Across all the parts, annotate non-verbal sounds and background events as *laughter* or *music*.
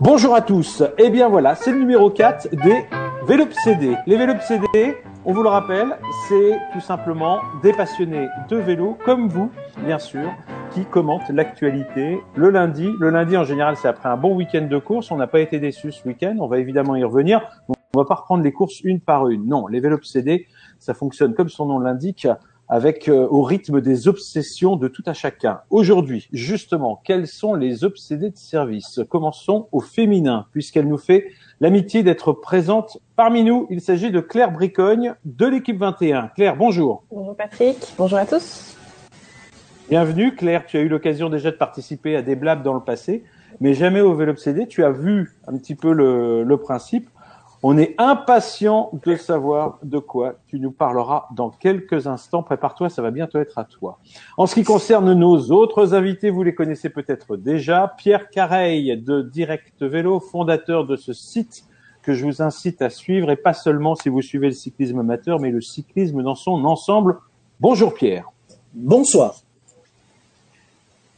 Bonjour à tous. Eh bien voilà, c'est le numéro 4 des Vélopsédés. Les Vélopsédés, on vous le rappelle, c'est tout simplement des passionnés de vélo comme vous, bien sûr, qui commentent l'actualité le lundi. Le lundi, en général, c'est après un bon week-end de course. On n'a pas été déçus ce week-end. On va évidemment y revenir. On va pas reprendre les courses une par une. Non, les Vélopsédés, ça fonctionne comme son nom l'indique avec euh, au rythme des obsessions de tout à chacun. Aujourd'hui, justement, quels sont les obsédés de service Commençons au féminin, puisqu'elle nous fait l'amitié d'être présente parmi nous. Il s'agit de Claire Bricogne de l'équipe 21. Claire, bonjour. Bonjour Patrick, bonjour à tous. Bienvenue Claire, tu as eu l'occasion déjà de participer à des blabs dans le passé, mais jamais au Vélopsédé. Tu as vu un petit peu le, le principe. On est impatient de savoir de quoi tu nous parleras dans quelques instants. Prépare-toi, ça va bientôt être à toi. En ce qui concerne nos autres invités, vous les connaissez peut-être déjà. Pierre Careil de Direct Vélo, fondateur de ce site que je vous incite à suivre et pas seulement si vous suivez le cyclisme amateur, mais le cyclisme dans son ensemble. Bonjour Pierre. Bonsoir.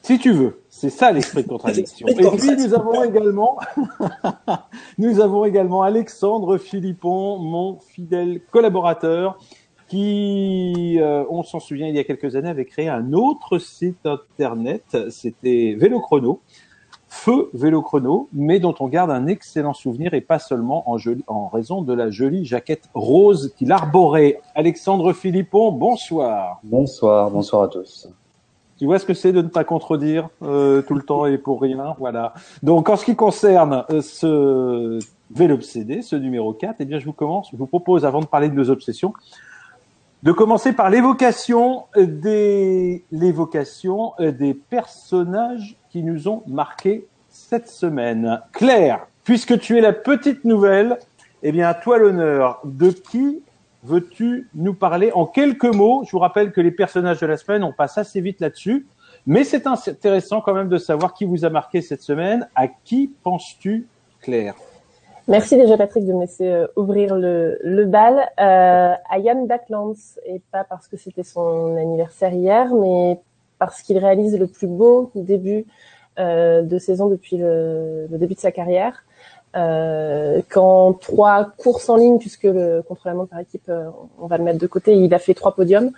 Si tu veux. C'est ça l'esprit de contradiction. Et puis nous avons également, *laughs* nous avons également Alexandre Philippon, mon fidèle collaborateur, qui, euh, on s'en souvient, il y a quelques années, avait créé un autre site internet. C'était Vélo Chrono, Feu Vélo Chrono, mais dont on garde un excellent souvenir et pas seulement en, en raison de la jolie jaquette rose qu'il arborait. Alexandre Philippon, bonsoir. Bonsoir, bonsoir à tous. Tu vois ce que c'est de ne pas contredire euh, tout le temps et pour rien, voilà. Donc en ce qui concerne euh, ce Vélobsédé, ce numéro 4, eh bien je vous commence, je vous propose avant de parler de nos obsessions, de commencer par l'évocation des l'évocation euh, des personnages qui nous ont marqués cette semaine. Claire, puisque tu es la petite nouvelle, eh bien à toi l'honneur. De qui veux-tu nous parler en quelques mots? Je vous rappelle que les personnages de la semaine, on passe assez vite là-dessus, mais c'est intéressant quand même de savoir qui vous a marqué cette semaine. À qui penses-tu, Claire? Merci déjà Patrick de me laisser euh, ouvrir le, bal. Euh, à Yann Backlands et pas parce que c'était son anniversaire hier, mais parce qu'il réalise le plus beau début euh, de saison depuis le, début de sa carrière qu'en trois courses en ligne, puisque le contre-la-montre par équipe, euh, on va le mettre de côté, il a fait trois podiums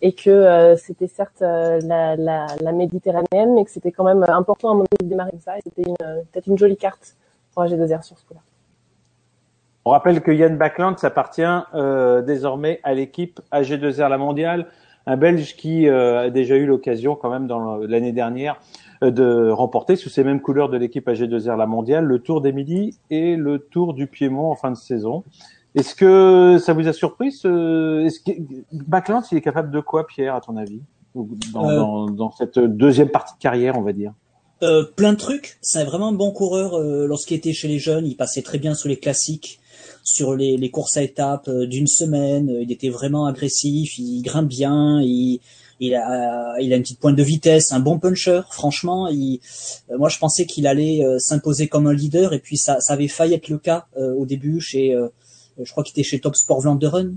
et que euh, c'était certes euh, la, la, la, méditerranéenne, mais que c'était quand même important à mon avis de démarrer comme ça. Et c'était peut-être une jolie carte pour AG2R sur ce coup-là. On rappelle que Yann Backland s'appartient désormais à l'équipe AG2R La Mondiale, un Belge qui a déjà eu l'occasion quand même dans l'année dernière de remporter sous ces mêmes couleurs de l'équipe AG2R la mondiale le Tour d'Émilie et le Tour du Piémont en fin de saison. Est-ce que ça vous a surpris ce... Est-ce que il est capable de quoi, Pierre, à ton avis, dans, euh... dans, dans, cette deuxième partie de carrière, on va dire? Euh, Plein de trucs. C'est vraiment un bon coureur. Euh, Lorsqu'il était chez les jeunes, il passait très bien sur les classiques, sur les, les courses à étapes euh, d'une semaine. Il était vraiment agressif, il grimpe bien, il il a, il a une petite pointe de vitesse, un bon puncher. Franchement, il, euh, moi je pensais qu'il allait euh, s'imposer comme un leader et puis ça, ça avait failli être le cas euh, au début chez, je crois qu'il était chez Top Sport Vlaanderen,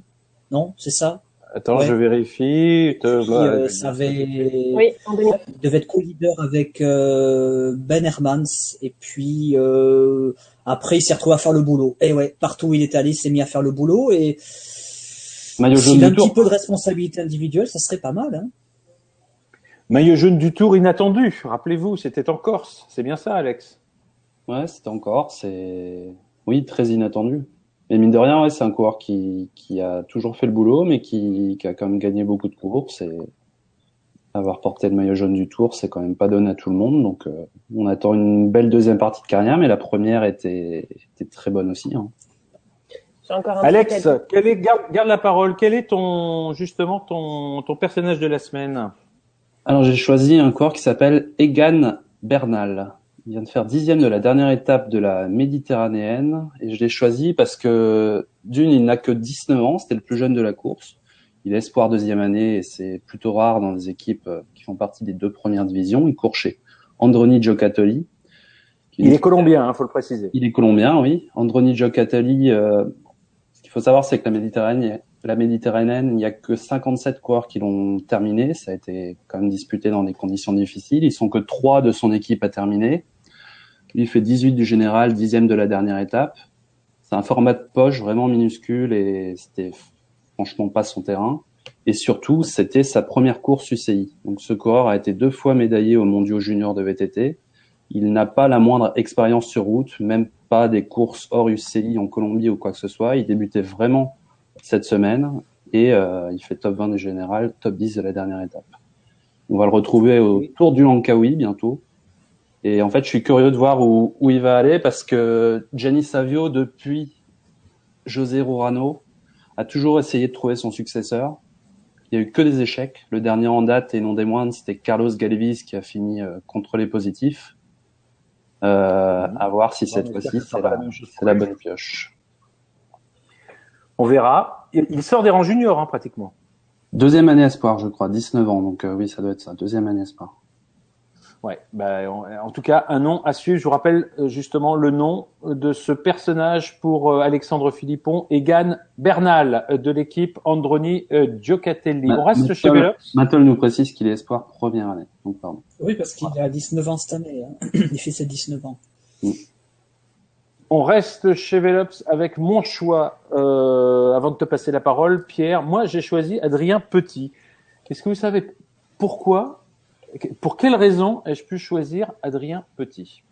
non C'est ça? Attends, ouais. je vérifie. Te... ça avait... Oui, en il devait être co-leader avec Ben Hermans et puis après il s'est retrouvé à faire le boulot. Et ouais, partout où il est allé, il s'est mis à faire le boulot et Maillot jaune S'il a du un tour. petit peu de responsabilité individuelle, ça serait pas mal. Hein Maillot jaune du tour inattendu. Rappelez-vous, c'était en Corse. C'est bien ça, Alex? Ouais, c'était en Corse. C'est oui, très inattendu. Mais mine de rien, ouais, c'est un coureur qui, qui a toujours fait le boulot, mais qui, qui a quand même gagné beaucoup de courses. Et avoir porté le maillot jaune du tour, c'est quand même pas donné à tout le monde. Donc, euh, on attend une belle deuxième partie de carrière, mais la première était, était très bonne aussi. Hein. Encore un Alex, quel est, garde, garde, la parole. Quel est ton justement ton, ton personnage de la semaine? Alors j'ai choisi un coureur qui s'appelle Egan Bernal. Il vient de faire dixième de la dernière étape de la Méditerranéenne et je l'ai choisi parce que d'une, il n'a que 19 ans, c'était le plus jeune de la course. Il est espoir deuxième année et c'est plutôt rare dans les équipes qui font partie des deux premières divisions. Il court chez Androni Giocattoli. Il est colombien, il hein, faut le préciser. Il est colombien, oui. Androni Giocattoli, euh, faut savoir, c'est que la Méditerranée, la Méditerranée, il n'y a que 57 coureurs qui l'ont terminé. Ça a été quand même disputé dans des conditions difficiles. Ils sont que trois de son équipe à terminer. Il fait 18 du général, dixième de la dernière étape. C'est un format de poche vraiment minuscule et c'était franchement pas son terrain. Et surtout, c'était sa première course UCI. Donc ce coureur a été deux fois médaillé au mondiaux juniors de VTT. Il n'a pas la moindre expérience sur route, même pas des courses hors UCI en Colombie ou quoi que ce soit. Il débutait vraiment cette semaine et euh, il fait top 20 du général, top 10 de la dernière étape. On va le retrouver au Tour du Langkawi bientôt. Et en fait, je suis curieux de voir où, où il va aller parce que Gianni Savio, depuis José Rurano, a toujours essayé de trouver son successeur. Il y a eu que des échecs. Le dernier en date et non des moindres, c'était Carlos Galvis qui a fini euh, contre les Euh, à voir si cette fois-ci c'est la, la, bonne pioche. On verra. Il sort des rangs juniors hein, pratiquement. Deuxième année espoir, je crois, 19 ans. Donc euh, oui, ça doit être ça. Deuxième année espoir. Ouais, bah, en, tout cas, un nom à suivre. Je vous rappelle euh, justement le nom de ce personnage pour euh, Alexandre Philippon, Egan Bernal de l'équipe Androni Giocatelli. On reste chez Velops. Mattol nous précise qu'il est espoir première année. Donc, pardon. Oui, parce qu'il a 19 ans cette année. Hein. *clears throat* Il fait ses 19 ans. Mm. On reste chez Velops avec mon choix. Euh, avant de te passer la parole, Pierre, moi j'ai choisi Adrien Petit. Est-ce que vous savez pourquoi, pour quelle raison ai-je pu choisir Adrien Petit?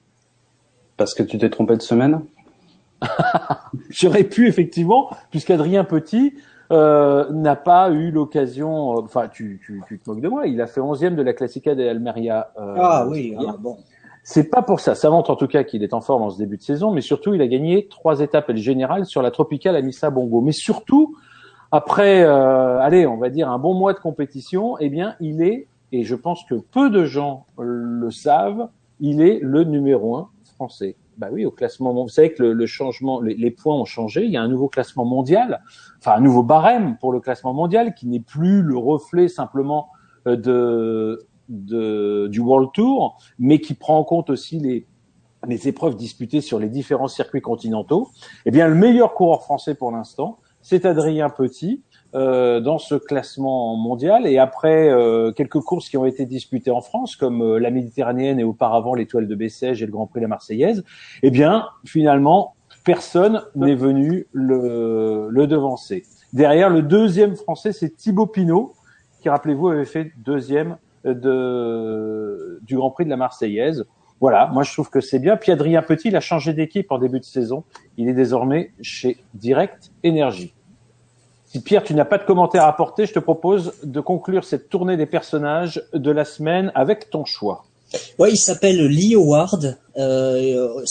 Parce que tu t'es trompé de semaine? *laughs* J'aurais pu effectivement, puisqu'Adrien Petit euh, n'a pas eu l'occasion. Euh, enfin, tu, tu, tu, te moques de moi. Il a fait 11e de la Classica de Almeria. Euh, ah oui, ah, bon. C'est pas pour ça. Ça montre en tout cas qu'il est en forme en ce début de saison, mais surtout il a gagné trois étapes et le général sur la tropicale Amissa Bongo. Mais surtout après, euh, allez, on va dire un bon mois de compétition, eh bien il est, et je pense que peu de gens le savent, il est le numéro un français. Bah oui, au classement, vous savez que le, changement, les, points ont changé. Il y a un nouveau classement mondial, enfin un nouveau barème pour le classement mondial qui n'est plus le reflet simplement euh, de, du World Tour, mais qui prend en compte aussi les, les épreuves disputées sur les différents circuits continentaux, eh bien le meilleur coureur français pour l'instant, c'est Adrien Petit euh, dans ce classement mondial. Et après euh, quelques courses qui ont été disputées en France, comme euh, la Méditerranéenne et auparavant l'étoile de Bessèges et le Grand Prix de la Marseillaise, eh bien finalement personne n'est venu le, le devancer. Derrière, le deuxième français, c'est Thibaut Pinot, qui, rappelez-vous, avait fait deuxième de, du Grand Prix de la Marseillaise. Voilà, moi je trouve que c'est bien. Puis Adrien Petit, il a changé d'équipe en début de saison. Il est désormais chez Direct Énergie. Si Pierre, tu n'as pas de commentaires à apporter, je te propose de conclure cette tournée des personnages de la semaine avec ton choix. Ouais, il s'appelle Lee Howard. Euh,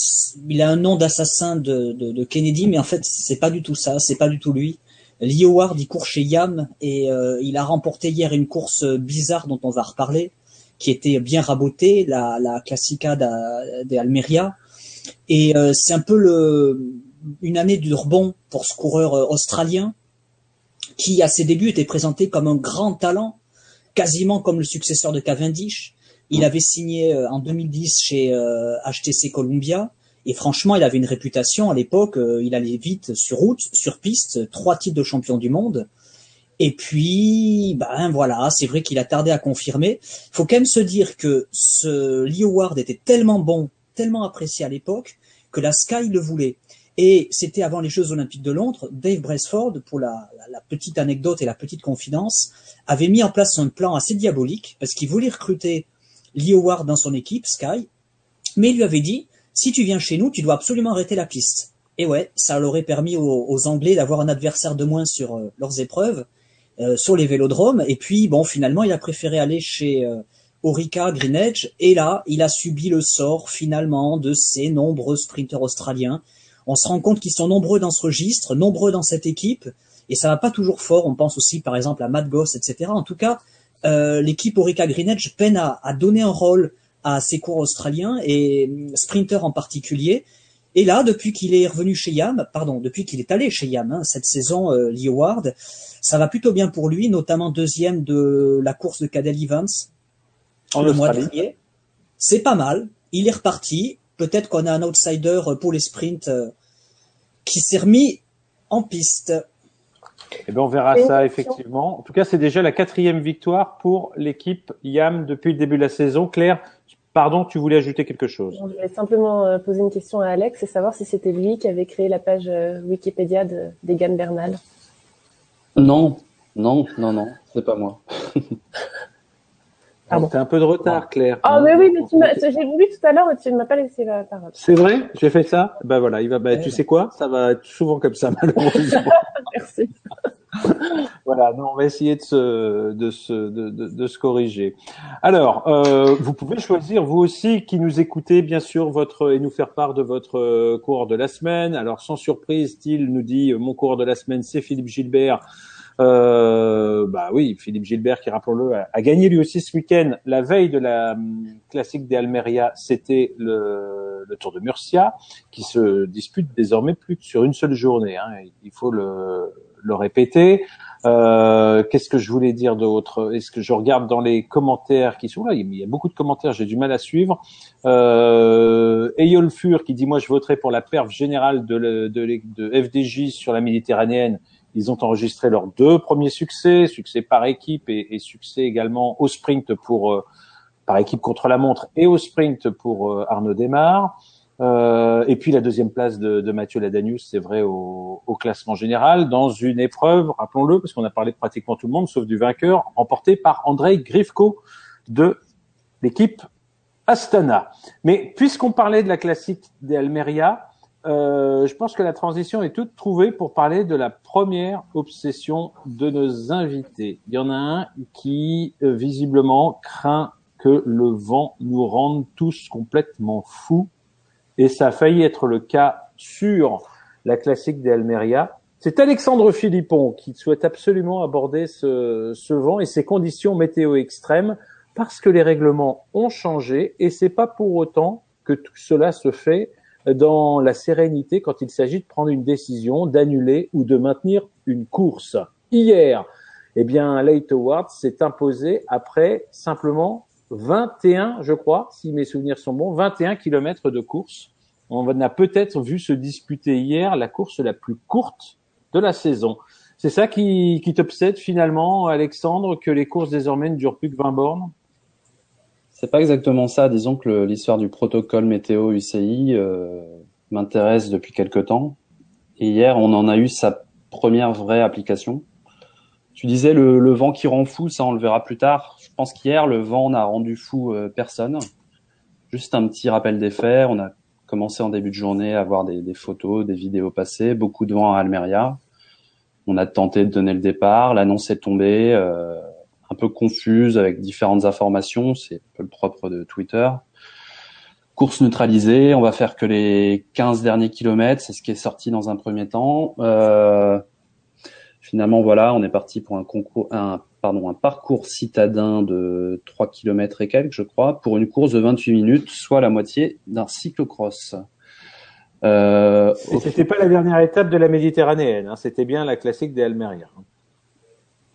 il a un nom d'assassin de, de, de, Kennedy, mais en fait, c'est pas du tout ça. C'est pas du tout lui. Lee Howard, il court chez Yam et euh, il a remporté hier une course bizarre dont on va reparler, qui était bien rabotée, la, la Classica d'Almeria. Et euh, c'est un peu le, une année du rebond pour ce coureur euh, australien qui, à ses débuts, était présenté comme un grand talent, quasiment comme le successeur de Cavendish. Il avait signé en 2010 chez HTC Columbia. Et franchement, il avait une réputation à l'époque. Euh, il allait vite sur route, sur piste, trois titres de champion du monde. Et puis, ben voilà, c'est vrai qu'il a tardé à confirmer. Faut quand même se dire que ce Lee Howard était tellement bon, tellement apprécié à l'époque, que la Sky le voulait. Et c'était avant les Jeux Olympiques de Londres, Dave Braceford, pour la, petite anecdote et la petite confidence, avait mis en place un plan assez diabolique, parce qu'il voulait recruter Lee Howard dans son équipe, Sky, mais il lui avait dit, si tu viens chez nous, tu dois absolument arrêter la piste. Et ouais, ça leur aurait permis aux, aux Anglais d'avoir un adversaire de moins sur euh, leurs épreuves, euh, sur les vélodromes. Et puis, bon, finalement, il a préféré aller chez euh, Orica Greenedge. Et là, il a subi le sort, finalement, de ces nombreux sprinteurs australiens. On se rend compte qu'ils sont nombreux dans ce registre, nombreux dans cette équipe. Et ça va pas toujours fort. On pense aussi, par exemple, à Matt Goss, etc. En tout cas, euh, l'équipe Orica Greenedge peine à, à donner un rôle à ses cours australiens et sprinter en particulier. Et là, depuis qu'il est revenu chez Yam, pardon, depuis qu'il est allé chez Yam hein, cette saison, euh, Lee Howard, ça va plutôt bien pour lui, notamment deuxième de la course de Cadel Evans en le mois dernier. C'est pas mal. Il est reparti. Peut-être qu'on a un outsider pour les sprints euh, qui s'est remis en piste. Eh ben, on verra ça effectivement. En tout cas, c'est déjà la quatrième victoire pour l'équipe YAM depuis le début de la saison. Claire, pardon, tu voulais ajouter quelque chose? Je voulais simplement euh, poser une question à Alex et savoir si c'était lui qui avait créé la page euh, Wikipédia d'Egan Bernal. Non, non, non, non, c'est pas moi. *laughs* Pardon. T'as un peu de retard, Claire. Ah, mais oui, mais tu m'as, j'ai voulu tout à l'heure et tu ne m'as pas laissé la parole. C'est vrai? J'ai fait ça? Ben voilà, il va, ben, tu sais quoi? Ça va être souvent comme ça, *laughs* malheureusement. *laughs* Merci. *laughs* voilà, non, on va essayer de se, de se, de, de, de se corriger. Alors, euh, vous pouvez choisir, vous aussi, qui nous écoutez, bien sûr, votre, et nous faire part de votre euh, cours de la semaine. Alors, sans surprise, Style nous dit, euh, mon cours de la semaine, c'est Philippe Gilbert. Euh, bah oui, Philippe Gilbert, qui rappelons-le, a, gagné lui aussi ce week-end. La veille de la hum, classique des Almeria, c'était le, le, Tour de Murcia, qui se dispute désormais plus que sur une seule journée. Hein. Il faut le, le répéter. Euh, Qu'est-ce que je voulais dire d'autre? Est-ce que je regarde dans les commentaires qui sont là? Il y a beaucoup de commentaires, j'ai du mal à suivre. Euh, Eyolfur qui dit moi je voterai pour la perf générale de, de, de FDJ sur la Méditerranéenne ils ont enregistré leurs deux premiers succès, succès par équipe et, succès également au sprint pour euh, par équipe contre la montre et au sprint pour euh, Arnaud Desmar. Euh, et puis la deuxième place de, Mathieu Ladanius, c'est vrai au, au, classement général, dans une épreuve, rappelons-le, parce qu'on a parlé de pratiquement tout le monde, sauf du vainqueur, remporté par Andrei Grifko de l'équipe Astana. Mais puisqu'on parlait de la classique des Almeria, euh, je pense que la transition est toute trouvée pour parler de la première obsession de nos invités. Il y en a un qui euh, visiblement craint que le vent nous rende tous complètement fous, et ça a failli être le cas sur la classique des Almeria. C'est Alexandre Philippon qui souhaite absolument aborder ce, ce vent et ces conditions météo extrêmes parce que les règlements ont changé et c'est pas pour autant que tout cela se fait dans la sérénité quand il s'agit de prendre une décision, d'annuler ou de maintenir une course. Hier, eh bien, Leigh Howard s'est imposé après simplement 21, je crois, si mes souvenirs sont bons, 21 kilomètres de course. On a peut-être vu se disputer hier la course la plus courte de la saison. C'est ça qui, qui t'obsède finalement, Alexandre, que les courses désormais ne durent plus que 20 bornes? C'est pas exactement ça. Disons que l'histoire du protocole météo UCI euh, m'intéresse depuis quelque temps. Et hier, on en a eu sa première vraie application. Tu disais le, vent qui rend fou, ça on le verra plus tard. Je pense qu'hier, le vent n'a rendu fou euh, personne. Juste un petit rappel des faits. On a commencé en début de journée à voir des, des photos, des vidéos passées, beaucoup de vent à Almeria. On a tenté de donner le départ, l'annonce est tombée. Euh, un peu confuse avec différentes informations. C'est un peu le propre de Twitter. Course neutralisée, on va faire que les 15 derniers kilomètres, c'est ce qui est sorti dans un premier temps. Euh, finalement, voilà, on est parti pour un concours, un, pardon, un parcours citadin de 3 km et quelques, je crois, pour une course de 28 minutes, soit la moitié d'un cyclocross. Euh, c'était pas la dernière étape de la Méditerranéenne, hein, c'était bien la classique des Almeria.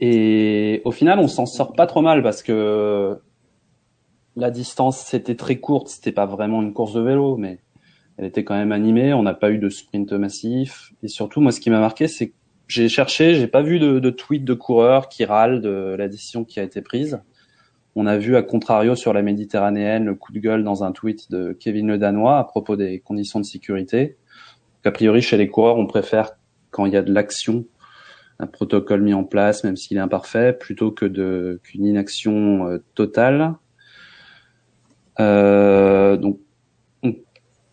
Et au final, on s'en sort pas trop mal parce que la distance c'était très courte, c'était pas vraiment une course de vélo, mais elle était quand même animée. On n'a pas eu de sprint massif. Et surtout, moi, ce qui m'a marqué, c'est que j'ai cherché, j'ai pas vu de, de tweet de coureurs qui râlent de la décision qui a été prise. On a vu, à contrario, sur la Méditerranéenne, le coup de gueule dans un tweet de Kevin Le Danois à propos des conditions de sécurité. a priori, chez les coureurs, on préfère quand il y a de l'action un protocole mis en place, même s'il est imparfait, plutôt que de qu'une inaction euh, totale. Euh, donc, on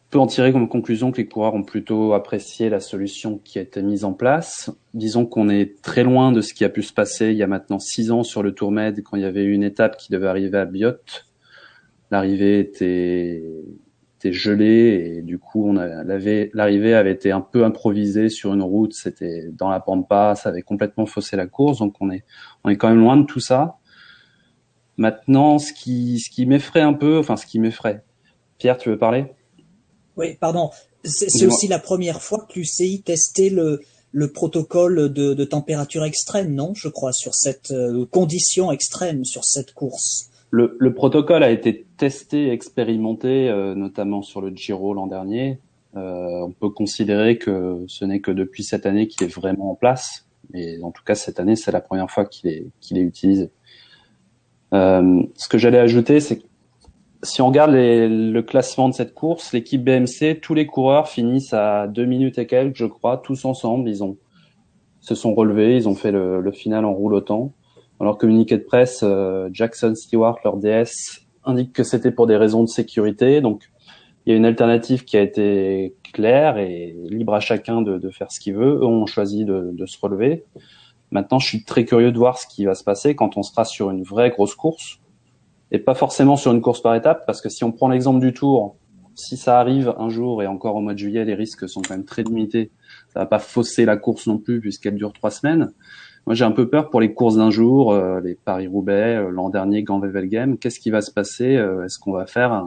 peut en tirer comme conclusion que les coureurs ont plutôt apprécié la solution qui a été mise en place. Disons qu'on est très loin de ce qui a pu se passer il y a maintenant six ans sur le Tour Med, quand il y avait une étape qui devait arriver à Biot. L'arrivée était gelé et du coup on l'arrivée avait été un peu improvisée sur une route, c'était dans la pampa, ça avait complètement faussé la course, donc on est on est quand même loin de tout ça. Maintenant, ce qui ce qui m'effraie un peu, enfin ce qui m'effraie. Pierre, tu veux parler? Oui, pardon. C'est aussi la première fois que l'UCI testait le le protocole de, de, température extrême, non? Je crois sur cette euh, condition extrême sur cette course. Le, le, protocole a été testé, expérimenté, euh, notamment sur le Giro l'an dernier. Euh, on peut considérer que ce n'est que depuis cette année qu'il est vraiment en place. Mais en tout cas, cette année, c'est la première fois qu'il est, utilisé. Euh, ce que j'allais ajouter, c'est que si on regarde le classement de cette course, l'équipe BMC, tous les coureurs finissent à deux minutes et quelques, je crois, tous ensemble. Ils ont se sont relevés, ils ont fait le, final en roulotant. Dans leur communiqué de presse, Jackson Stewart, leur DS, indique que c'était pour des raisons de sécurité. Donc, il y a une alternative qui a été claire et libre à chacun de, faire ce qu'il veut. Eux ont choisi de, de, se relever. Maintenant, je suis très curieux de voir ce qui va se passer quand on sera sur une vraie grosse course et pas forcément sur une course par étape, parce que si on prend l'exemple du Tour, si ça arrive un jour et encore au mois de juillet, les risques sont quand même très limités. Ça va pas fausser la course non plus puisqu'elle dure trois semaines. Moi, j'ai un peu peur pour les courses d'un jour, euh, les Paris-Roubaix, euh, l'an dernier, Gand-Wevelgem. Qu'est-ce qui va se passer euh, Est-ce qu'on va faire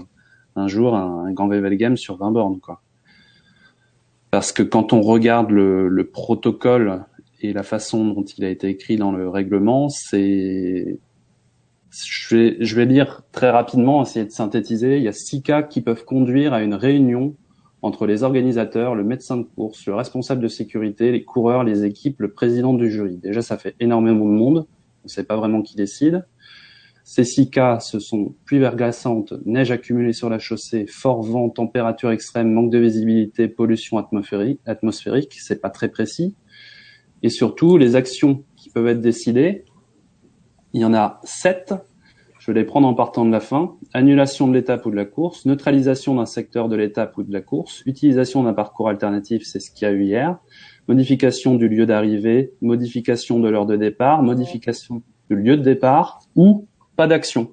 un, jour un, un Gand-Wevelgem sur 20 bornes quoi? Parce que quand on regarde le, le, protocole et la façon dont il a été écrit dans le règlement, c'est je vais, je vais lire très rapidement, essayer de synthétiser. Il y a six cas qui peuvent conduire à une réunion entre les organisateurs, le médecin de course, le responsable de sécurité, les coureurs, les équipes, le président du jury. Déjà, ça fait énormément de monde. On ne sait pas vraiment qui décide. Ces six cas, ce sont pluie verglaçante, neige accumulée sur la chaussée, fort vent, température extrême, manque de visibilité, pollution atmosphérique. c'est pas très précis. Et surtout, les actions qui peuvent être décidées. Il y en a sept je vais les prendre en partant de la fin. Annulation de l'étape ou de la course, neutralisation d'un secteur de l'étape ou de la course, utilisation d'un parcours alternatif, c'est ce qu'il y a eu hier, modification du lieu d'arrivée, modification de l'heure de départ, modification du lieu de départ ou pas d'action.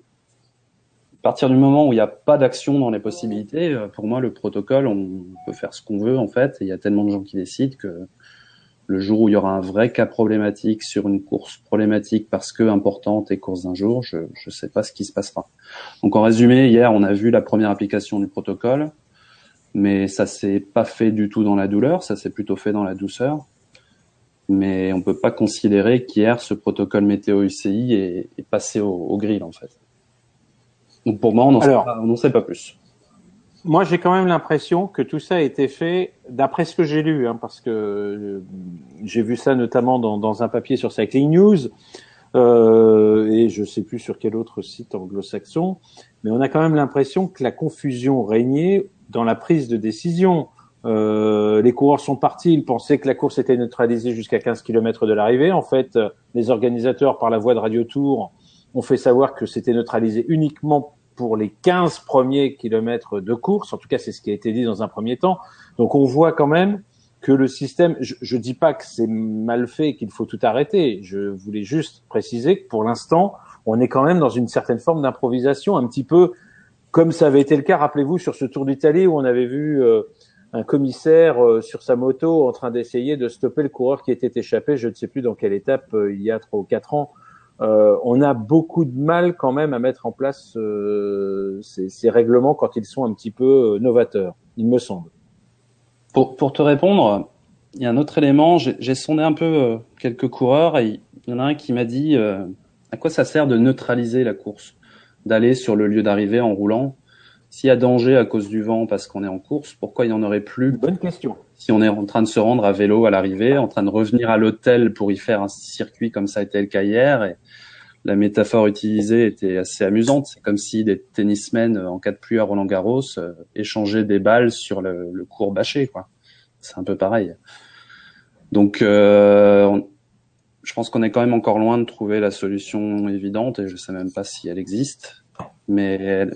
À partir du moment où il n'y a pas d'action dans les possibilités, euh, pour moi, le protocole, on peut faire ce qu'on veut en fait. il y a tellement de gens qui décident que le jour où il y aura un vrai cas problématique sur une course problématique parce que importante et course d'un jour, je ne sais pas ce qui se passera. Donc en résumé, hier on a vu la première application du protocole, mais ça s'est pas fait du tout dans la douleur, ça s'est plutôt fait dans la douceur. Mais on peut pas considérer qu'hier ce protocole météo UCI est, est passé au, au, grill en fait. Donc pour moi on n'en sait, sait pas plus moi, j'ai quand même l'impression que tout ça a été fait d'après ce que j'ai lu, hein, parce que euh, j'ai vu ça notamment dans, dans, un papier sur Cycling News, euh, et je sais plus sur quel autre site anglo-saxon, mais on a quand même l'impression que la confusion régnait dans la prise de décision. Euh, les coureurs sont partis, ils pensaient que la course était neutralisée jusqu'à 15 km de l'arrivée. En fait, les organisateurs, par la voie de Radio Tour, ont fait savoir que c'était neutralisé uniquement pour les 15 premiers kilomètres de course. En tout cas, c'est ce qui a été dit dans un premier temps. Donc, on voit quand même que le système, je ne dis pas que c'est mal fait, qu'il faut tout arrêter. Je voulais juste préciser que pour l'instant, on est quand même dans une certaine forme d'improvisation, un petit peu comme ça avait été le cas, rappelez-vous, sur ce Tour d'Italie où on avait vu euh, un commissaire euh, sur sa moto en train d'essayer de stopper le coureur qui était échappé, je ne sais plus dans quelle étape, euh, il y a trois ou quatre ans, euh, on a beaucoup de mal quand même à mettre en place euh, ces, règlements quand ils sont un petit peu euh, novateurs, il me semble. Pour, te répondre, il y a un autre élément. J'ai sondé un peu quelques coureurs et il y en a un qui m'a dit à quoi ça sert de neutraliser la course, d'aller sur le lieu d'arrivée en roulant? S'il y a danger à cause du vent parce qu'on est en course, pourquoi il n'y en aurait plus Bonne question. Si on est en train de se rendre à vélo à l'arrivée, en train de revenir à l'hôtel pour y faire un circuit comme ça a été le cas hier, et la métaphore utilisée était assez amusante. C'est comme si des tennismen en cas de pluie à Roland Garros euh, échangeaient des balles sur le, le cours bâché, quoi. C'est un peu pareil. Donc, euh, on, je pense qu'on est quand même encore loin de trouver la solution évidente, et je sais même pas si elle existe. Mais elle,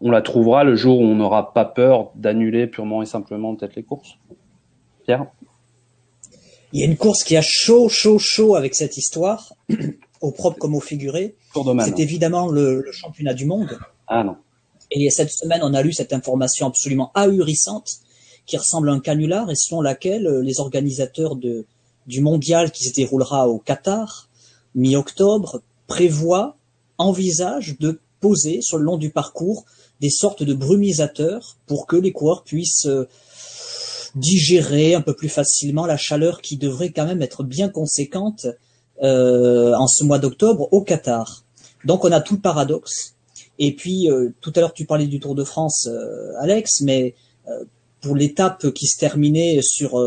on la trouvera le jour où on n'aura pas peur d'annuler purement et simplement peut-être les courses. Pierre? Il y a une course qui a chaud, chaud, chaud avec cette histoire, *clears throat* au propre comme au figuré. C'est évidemment le, le, championnat du monde. Ah non. Et cette semaine, on a lu cette information absolument ahurissante qui ressemble à un canular et selon laquelle euh, les organisateurs de, du mondial qui se déroulera au Qatar, mi-octobre, prévoient, envisagent de poser sur le long du parcours des sortes de brumisateurs pour que les coureurs puissent euh, digérer un peu plus facilement la chaleur qui devrait quand même être bien conséquente euh, en ce mois d'octobre au Qatar. Donc on a tout le paradoxe. Et puis euh, tout à l'heure tu parlais du Tour de France, Alex, mais pour l'étape qui se terminait sur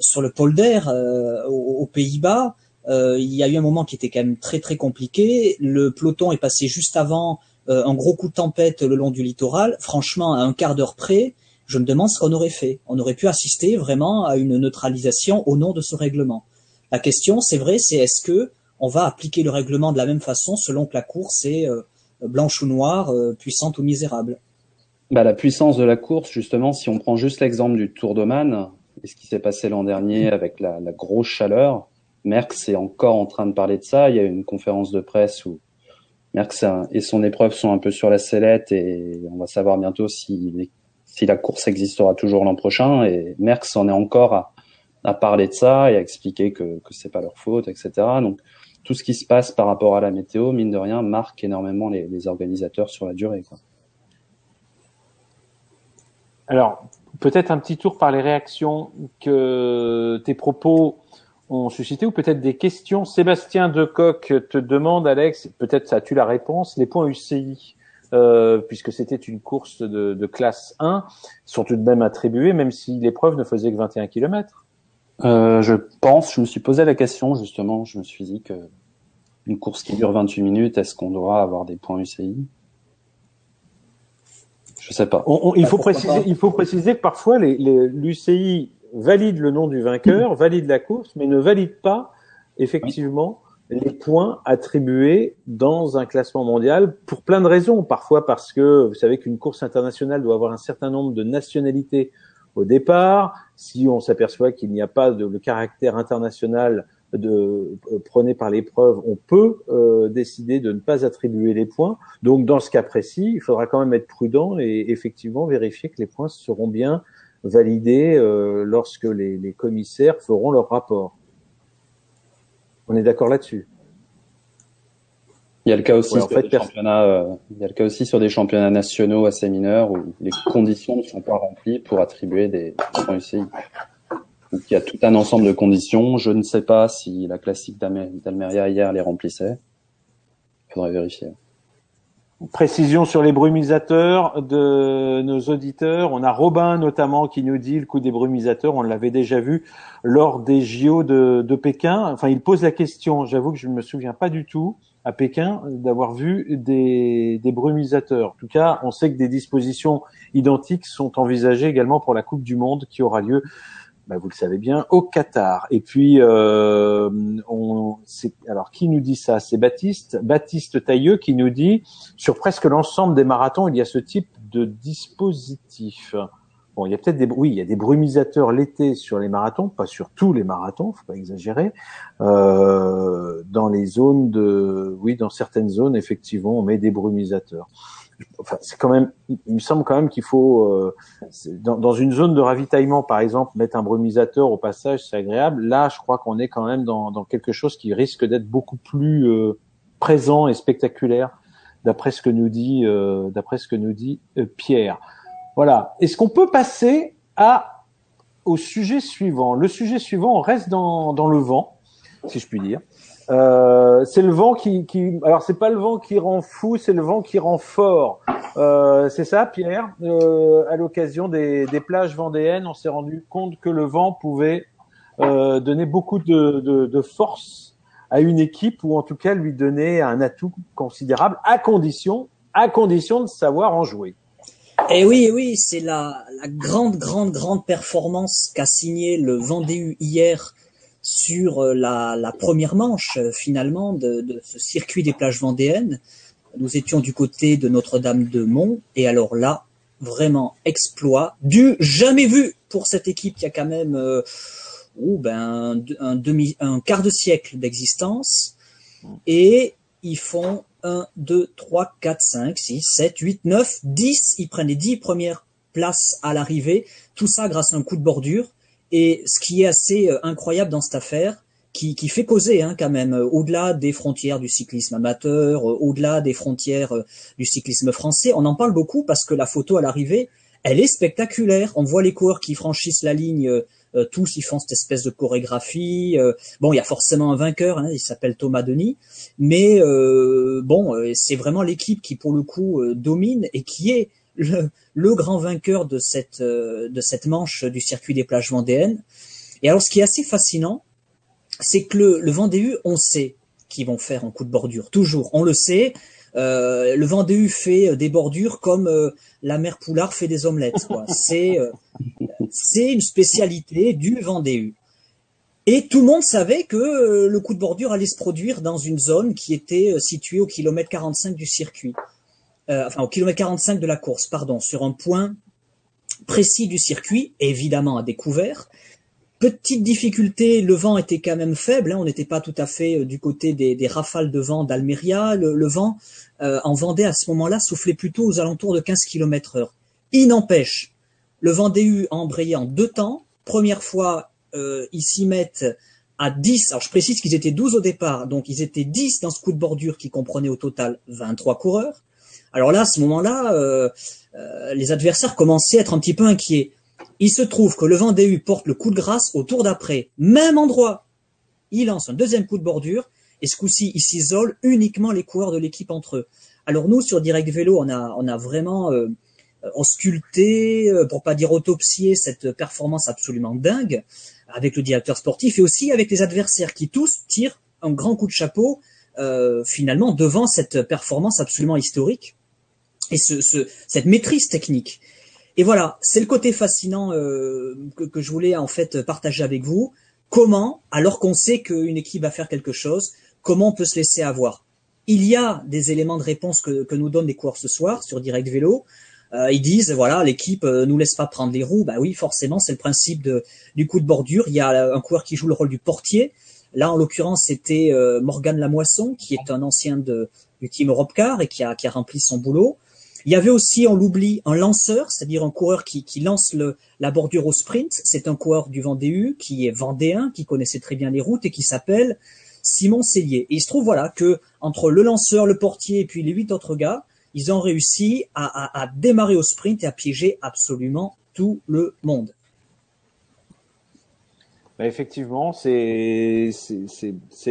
sur le polder euh, aux, Pays-Bas, euh, il y a eu un moment qui était quand même très très compliqué. Le peloton est passé juste avant euh, un gros coup de tempête le long du littoral. Franchement, à un quart d'heure près, je me demande ce qu'on aurait fait. On aurait pu assister vraiment à une neutralisation au nom de ce règlement. La question, c'est vrai, c'est est-ce que on va appliquer le règlement de la même façon selon que la course est blanche ou noire, puissante ou misérable? Bah, La puissance de la course, justement, si on prend juste l'exemple du Tour d'Oman, et ce qui s'est passé l'an dernier avec la, la, grosse chaleur, Merckx est encore en train de parler de ça. Il y a une conférence de presse où Merckx et son épreuve sont un peu sur la sellette et on va savoir bientôt si, la course existera toujours l'an prochain. Et Merckx en est encore à, parler de ça et à expliquer que, que c'est pas leur faute, etc. Donc tout ce qui se passe par rapport à la météo, mine de rien, marque énormément les, organisateurs sur la durée. Alors, peut-être un petit tour par les réactions que tes propos ont suscité ou peut-être des questions. Sébastien Decoq te demande, Alex, peut-être as-tu la réponse, les points UCI, euh, puisque c'était une course de, de, classe 1, sont tout de même attribués, même si l'épreuve ne faisait que 21 km. Euh, je pense, je me suis posé la question justement, je me suis dit que une course qui dure 28 minutes, est-ce qu'on doit avoir des points UCI je sais pas. il, faut préciser, il faut préciser que parfois l'UCI valide le nom du vainqueur, valide la course, mais ne valide pas effectivement les points attribués dans un classement mondial pour plein de raisons. Parfois parce que vous savez qu'une course internationale doit avoir un certain nombre de nationalités au départ. Si on s'aperçoit qu'il n'y a pas de le caractère international de euh, prôné par l'épreuve, on peut euh, décider de ne pas attribuer les points. Donc dans ce cas précis, il faudra quand même être prudent et effectivement vérifier que les points seront bien validés euh, lorsque les, les, commissaires feront leur rapport. On est d'accord là-dessus? Il y a le cas aussi sur des championnats, euh, il y a le cas aussi sur des championnats nationaux assez mineurs où les conditions ne sont pas remplies pour attribuer des points UCI. Donc il y a tout un ensemble de conditions. Je ne sais pas si la classique d'Almeria hier les remplissait. Il faudrait vérifier. Précision sur les brumisateurs de nos auditeurs. On a Robin notamment qui nous dit le coup des brumisateurs. On l'avait déjà vu lors des JO de, Pékin. Enfin, il pose la question. J'avoue que je ne me souviens pas du tout à Pékin d'avoir vu des brumisateurs. En tout cas, on sait que des dispositions identiques sont envisagées également pour la Coupe du Monde qui aura lieu bah, vous le savez bien, au Qatar. Et puis, euh, on, alors qui nous dit ça? C'est Baptiste, Baptiste Tailleux qui nous dit sur presque l'ensemble des marathons, il y a ce type de dispositif. Bon, il y a peut-être des, oui, il y a des brumisateurs l'été sur les marathons, pas sur tous les marathons, faut pas exagérer. Euh, dans les zones de, oui, dans certaines zones, effectivement, on met des brumisateurs enfin, c'est quand même, il me semble quand même qu'il faut, euh, dans, dans, une zone de ravitaillement, par exemple, mettre un brumisateur au passage, c'est agréable. Là, je crois qu'on est quand même dans, dans, quelque chose qui risque d'être beaucoup plus euh, présent et spectaculaire, d'après ce que nous dit, euh, d'après ce que nous dit Pierre. Voilà. Est-ce qu'on peut passer à au sujet suivant? Le sujet suivant, on reste dans, dans le vent, si je puis dire. Euh, c'est le vent qui, qui, alors c'est pas le vent qui rend fou, c'est le vent qui rend fort. Euh, c'est ça, Pierre? Euh, à l'occasion des, des, plages vendéennes, on s'est rendu compte que le vent pouvait euh, donner beaucoup de, de, de, force à une équipe, ou en tout cas lui donner un atout considérable, à condition, à condition de savoir en jouer. Et eh oui, oui, c'est la, la grande, grande, grande performance qu'a signé le Vendée hier sur euh, la, la première manche euh, finalement de, de, ce circuit des plages vendéennes. Nous étions du côté de Notre-Dame-de-Mont et alors là, vraiment exploit du jamais vu pour cette équipe qui a quand même euh, oh, ben, un, demi, un quart de siècle d'existence et ils font 1, 2, 3, 4, 5, 6, 7, 8, 9, 10. Ils prennent les 10 premières places à l'arrivée. Tout ça grâce à un coup de bordure. Et ce qui est assez euh, incroyable dans cette affaire, qui, qui fait causer hein, quand même, euh, au-delà des frontières du cyclisme amateur, euh, au-delà des frontières du cyclisme français, on en parle beaucoup parce que la photo à l'arrivée, elle est spectaculaire. On voit les coureurs qui franchissent la ligne, tous ils font cette espèce de chorégraphie. bon, il y a forcément un vainqueur, hein, il s'appelle Thomas Denis, mais bon, c'est vraiment l'équipe qui pour le coup domine et qui est le, le, grand vainqueur de cette, euh, de cette manche du circuit des plages vendéennes. Et alors, ce qui est assez fascinant, c'est que le, le Vendée on sait qu'ils vont faire un coup de bordure. Toujours, on le sait. Euh, le Vendée fait des bordures comme la mère Poulard fait des omelettes. *laughs* C'est c'est une spécialité du Vendée et tout le monde savait que euh, le coup de bordure allait se produire dans une zone qui était euh, située au kilomètre 45 du circuit. Euh, enfin, au kilomètre 45 de la course, pardon, sur un point précis du circuit, évidemment à découvert. Petite difficulté, le vent était quand même faible, hein, on n'était pas tout à fait du côté des, rafales de vent d'Almeria. Le, vent en Vendée à ce moment-là soufflait plutôt aux alentours de 15 km heure. Il n'empêche, le Vendée a embrayé en deux temps. Première fois, euh, ils s'y mettent à 10. Alors je précise qu'ils étaient 12 au départ, donc ils étaient 10 dans ce coup de bordure qui comprenait au total 23 coureurs. Alors là, à ce moment-là, euh, euh, les adversaires commençaient à être un petit peu inquiets. Il se trouve que le Vendée porte le coup de grâce au tour d'après, même endroit. Il lance un deuxième coup de bordure, et ce coup-ci, il s'isole uniquement les coureurs de l'équipe entre eux. Alors nous, sur Direct Vélo, on a, on a vraiment euh, ausculté, pour pas dire autopsié, cette performance absolument dingue avec le directeur sportif et aussi avec les adversaires qui tous tirent un grand coup de chapeau euh, finalement devant cette performance absolument historique et ce, ce, cette maîtrise technique. Et voilà, c'est le côté fascinant euh, que, je voulais en fait partager avec vous. Comment, alors qu'on sait qu'une équipe va faire quelque chose, comment on peut se laisser avoir? Il y a des éléments de réponse que, nous donnent les coureurs ce soir sur Direct Vélo. Euh, ils disent voilà l'équipe euh, nous laisse pas prendre les roues. Bah oui forcément c'est le principe du coup de bordure. Il y a un coureur qui joue le rôle du portier. Là en l'occurrence c'était euh, Morgan Lamoisson qui est un ancien de, du team Europcar et qui a rempli son boulot. Il y avait aussi, on l'oublie, un lanceur, c'est-à-dire un coureur qui, lance la bordure au sprint. C'est un coureur du Vendée qui est vendéen, qui connaissait très bien les routes et qui s'appelle Simon Cellier. Et il se trouve voilà que entre le lanceur, le portier et puis les huit autres gars, ils ont réussi à, démarrer au sprint et à piéger absolument tout le monde. Bah, effectivement, c'est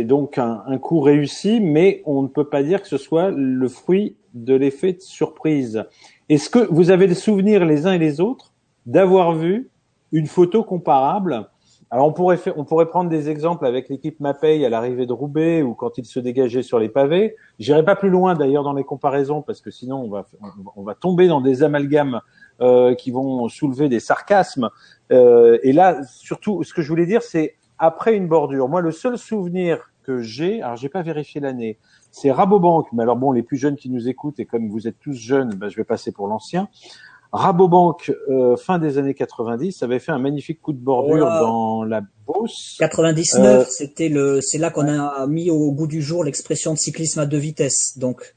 donc un, coup réussi, mais on ne peut pas dire que ce soit le fruit de l'effet de surprise. Est-ce que vous avez le souvenir les uns et les autres d'avoir vu une photo comparable? Alors on pourrait faire, on pourrait prendre des exemples avec l'équipe Mapei à l'arrivée de Roubaix ou quand il se dégageait sur les pavés. J'irai pas plus loin d'ailleurs dans les comparaisons parce que sinon on va on va tomber dans des amalgames euh, qui vont soulever des sarcasmes. Euh, et là surtout ce que je voulais dire c'est après une bordure. Moi le seul souvenir que j'ai, alors j'ai pas vérifié l'année, c'est Rabobank. Mais alors bon les plus jeunes qui nous écoutent et comme vous êtes tous jeunes, ben, je vais passer pour l'ancien. Rabobank, euh, fin des années 90, avait fait un magnifique coup de bordure dans la Beauce. 99, euh, c'était le, c'est là qu'on a mis au goût du jour l'expression de cyclisme à deux vitesses. Donc.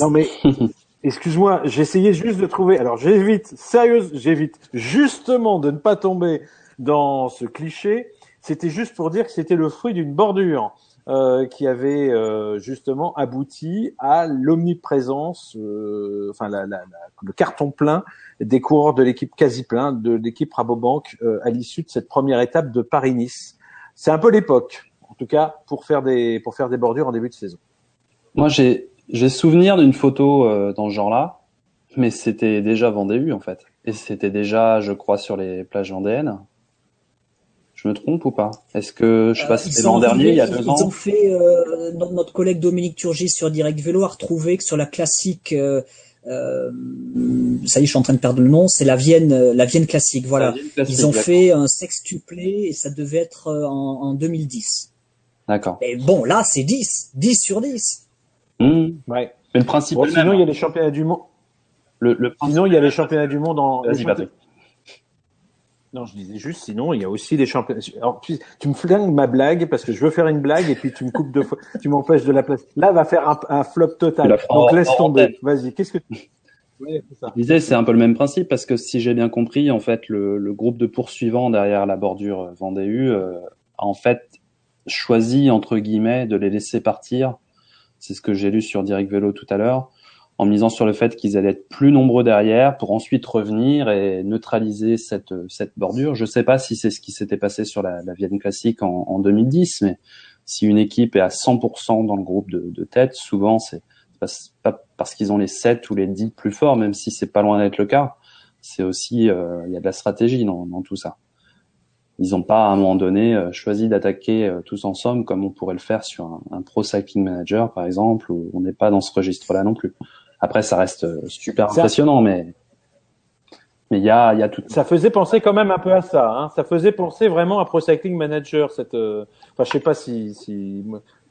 Non mais, *laughs* excuse-moi, j'essayais juste de trouver. Alors j'évite, sérieuse, j'évite justement de ne pas tomber dans ce cliché. C'était juste pour dire que c'était le fruit d'une bordure. Euh, qui avait euh, justement abouti à l'omniprésence, euh, enfin la, la, le carton plein des coureurs de l'équipe quasi plein de l'équipe Rabobank à l'issue de cette première étape de Paris-Nice. C'est un peu l'époque, en tout cas pour faire des pour faire des bordures en début de saison. Moi j'ai j'ai souvenir d'une photo dans ce genre-là, mais c'était déjà Vendée en fait, et c'était déjà je crois sur les plages vendéennes. Je me trompe ou pas? Est-ce que je sais pas euh, si c'était l'an dernier, il y a deux ans Ils ont fait euh, notre collègue Dominique Turgis sur Direct Vélo a retrouvé que sur la classique, euh, euh, ça y est, je suis en train de perdre le nom, c'est la Vienne, la Vienne classique. Voilà, ils ont fait un sextuplé et ça devait être en, en 2010. D'accord. Et bon, là, c'est 10, 10 sur 10. Mmh. Ouais. Mais le principe. sinon, il y a les championnats du monde. Le, le sinon, il y a les championnats du monde en. Vas-y, Patrick. Non, je disais juste, sinon, il y a aussi des championnats. Alors, tu, me flingues ma blague parce que je veux faire une blague et puis tu me coupes deux fois, tu m'empêches de la place. Là, va faire un, un flop total. Donc, laisse tomber. Vas-y, qu'est-ce que tu... *laughs* Ouais, ça. Je disais, c'est un peu le même principe parce que si j'ai bien compris, en fait, le, le, groupe de poursuivants derrière la bordure Vendée euh, a en fait choisi, entre guillemets, de les laisser partir. C'est ce que j'ai lu sur Direct Vélo tout à l'heure en misant sur le fait qu'ils allaient être plus nombreux derrière pour ensuite revenir et neutraliser cette, cette bordure. Je ne sais pas si c'est ce qui s'était passé sur la, la Vienne classique en, en, 2010, mais si une équipe est à 100% dans le groupe de, de tête, souvent c'est pas parce qu'ils ont les 7 ou les 10 plus forts, même si c'est pas loin d'être le cas. C'est aussi, euh, il y a de la stratégie dans, dans tout ça. ils n'ont pas à un moment donné choisi d'attaquer tous ensemble comme on pourrait le faire sur un, un, pro cycling manager par exemple où on n'est pas dans ce registre-là non plus. Après, ça reste super impressionnant, mais mais il y a, y a tout. Ça faisait penser quand même un peu à ça. Hein. Ça faisait penser vraiment à Pro Cycling Manager. Cette, euh... enfin, je sais pas si, si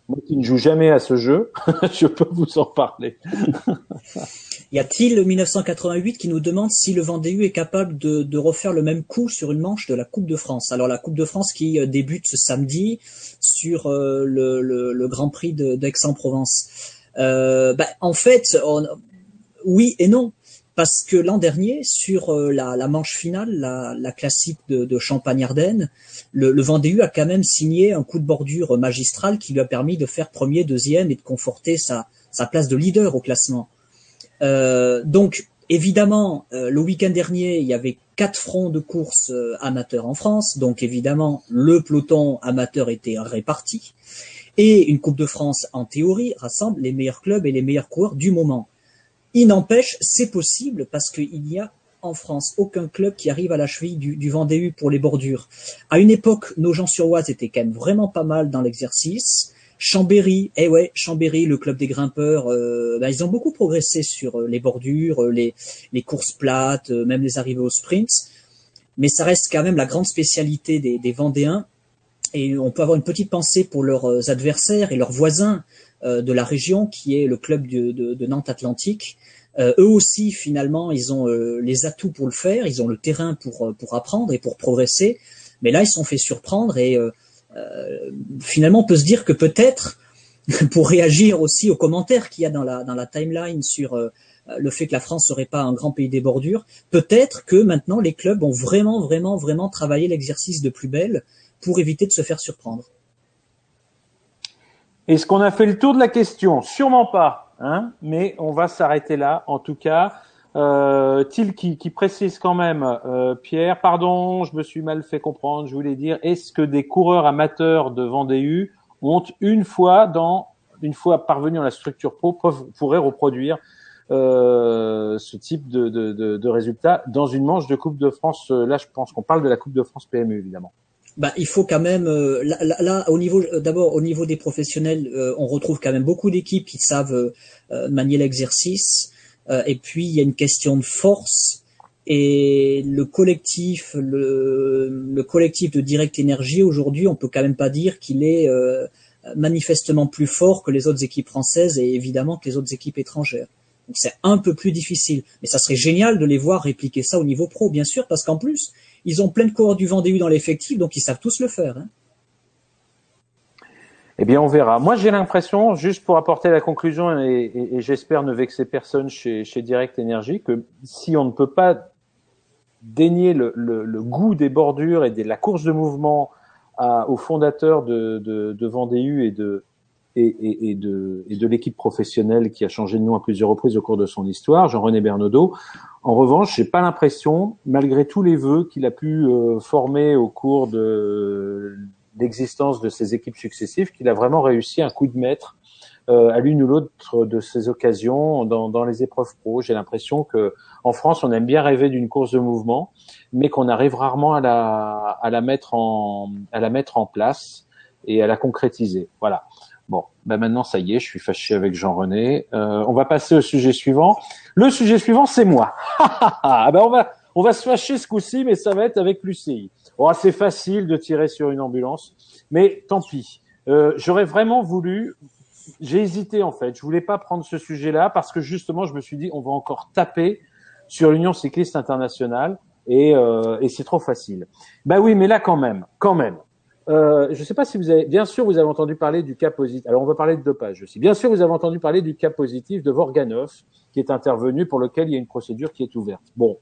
moi qui ne joue jamais à ce jeu, *laughs* je peux vous en parler. *laughs* y a-t-il 1988 qui nous demande si le Vendée est capable de, de, refaire le même coup sur une manche de la Coupe de France? Alors la Coupe de France qui euh, débute ce samedi sur euh, le, le, le, Grand Prix d'Aix-en-Provence. Euh, bah, en fait, on... oui et non parce que l'an dernier, sur euh, la, la, manche finale, la, la classique de, de Champagne-Ardenne, le, le Vendée a quand même signé un coup de bordure magistral qui lui a permis de faire premier, deuxième et de conforter sa, sa place de leader au classement. Euh, donc, évidemment, euh, le week-end dernier, il y avait quatre fronts de course euh, amateurs en France, donc évidemment, le peloton amateur était réparti. Et une Coupe de France, en théorie, rassemble les meilleurs clubs et les meilleurs coureurs du moment. Il n'empêche, c'est possible parce qu'il n'y a en France aucun club qui arrive à la cheville du, du Vendée pour les bordures. À une époque, nos gens sur Oise étaient quand même vraiment pas mal dans l'exercice. Chambéry, eh ouais, Chambéry, le club des grimpeurs, euh, ben, ils ont beaucoup progressé sur euh, les bordures, euh, les, courses plates, même les arrivées au sprint. Mais ça reste quand même la grande spécialité des Vendéens. Et on peut avoir une petite pensée pour leurs adversaires et leurs voisins de la région, qui est le club de, Nantes Atlantique, euh, eux aussi, finalement, ils ont euh, les atouts pour le faire, ils ont le terrain pour, euh, pour apprendre et pour progresser. Mais là, ils sont fait surprendre et finalement, on peut se dire que peut-être, *laughs* pour réagir aussi aux commentaires qu'il y a dans la, dans la timeline sur le fait que la France serait pas un grand pays des bordures, peut-être que maintenant les clubs ont vraiment, vraiment, vraiment travaillé l'exercice de plus belle pour éviter de se faire surprendre. Est-ce qu'on a fait le tour de la question? Sûrement pas. Hein mais on va s'arrêter là. En tout cas, euh, Til qui, précise quand même, euh, Pierre, pardon, je me suis mal fait comprendre. Je voulais dire, est-ce que des coureurs amateurs de Vendée ont une fois dans une fois parvenus dans la structure pro pourraient reproduire euh, ce type de, de, de, de résultats dans une manche de Coupe de France? Là, je pense qu'on parle de la Coupe de France PMU, évidemment bah, il faut quand même euh, là, là, au niveau euh, d'abord au niveau des professionnels, euh, on retrouve quand même beaucoup d'équipes qui savent manier l'exercice. et puis il y a une question de force et le collectif, le, le collectif de Direct Énergie aujourd'hui, on peut quand même pas dire qu'il est manifestement plus fort que les autres équipes françaises et évidemment que les autres équipes étrangères. Donc c'est un peu plus difficile, mais ça serait génial de les voir répliquer ça au niveau pro, bien sûr, parce qu'en plus ils ont plein de coureurs du Vendée dans l'effectif, donc ils savent tous le faire. Hein. Eh bien, on verra. Moi, j'ai l'impression, juste pour apporter la conclusion, et, j'espère ne vexer personne chez, Direct Energy, que si on ne peut pas dénier le, goût des bordures et de la course de mouvement aux fondateurs de, de, Vendée et de, et, et, de, et de l'équipe professionnelle qui a changé de nom à plusieurs reprises au cours de son histoire, Jean-René Bernaudot. En revanche, j'ai pas l'impression, malgré tous les vœux qu'il a pu euh, former au cours de l'existence de ses équipes successives, qu'il a vraiment réussi un coup de maître euh, à l'une ou l'autre de ces occasions dans, dans les épreuves pro. J'ai l'impression que en France, on aime bien rêver d'une course de mouvement, mais qu'on arrive rarement à la, à la mettre en, à la mettre en place et à la concrétiser. Voilà. Bon, ben maintenant ça y est, je suis fâché avec Jean-René. Euh, on va passer au sujet suivant. Le sujet suivant, c'est moi. *laughs* ah ben on va on va se fâcher ce coup-ci, mais ça va être avec Lucie. Oh, c'est facile de tirer sur une ambulance, mais tant pis. Euh, J'aurais vraiment voulu. J'ai hésité en fait. Je voulais pas prendre ce sujet-là parce que justement, je me suis dit on va encore taper sur l'Union cycliste internationale et, euh, et c'est trop facile. Ben oui, mais là quand même, quand même. Euh, je ne sais pas si vous avez, bien sûr, vous avez entendu parler du cas positif. Alors, on va parler de dopage aussi. Bien sûr, vous avez entendu parler du cas positif de Vorganov, qui est intervenu, pour lequel il y a une procédure qui est ouverte. Bon,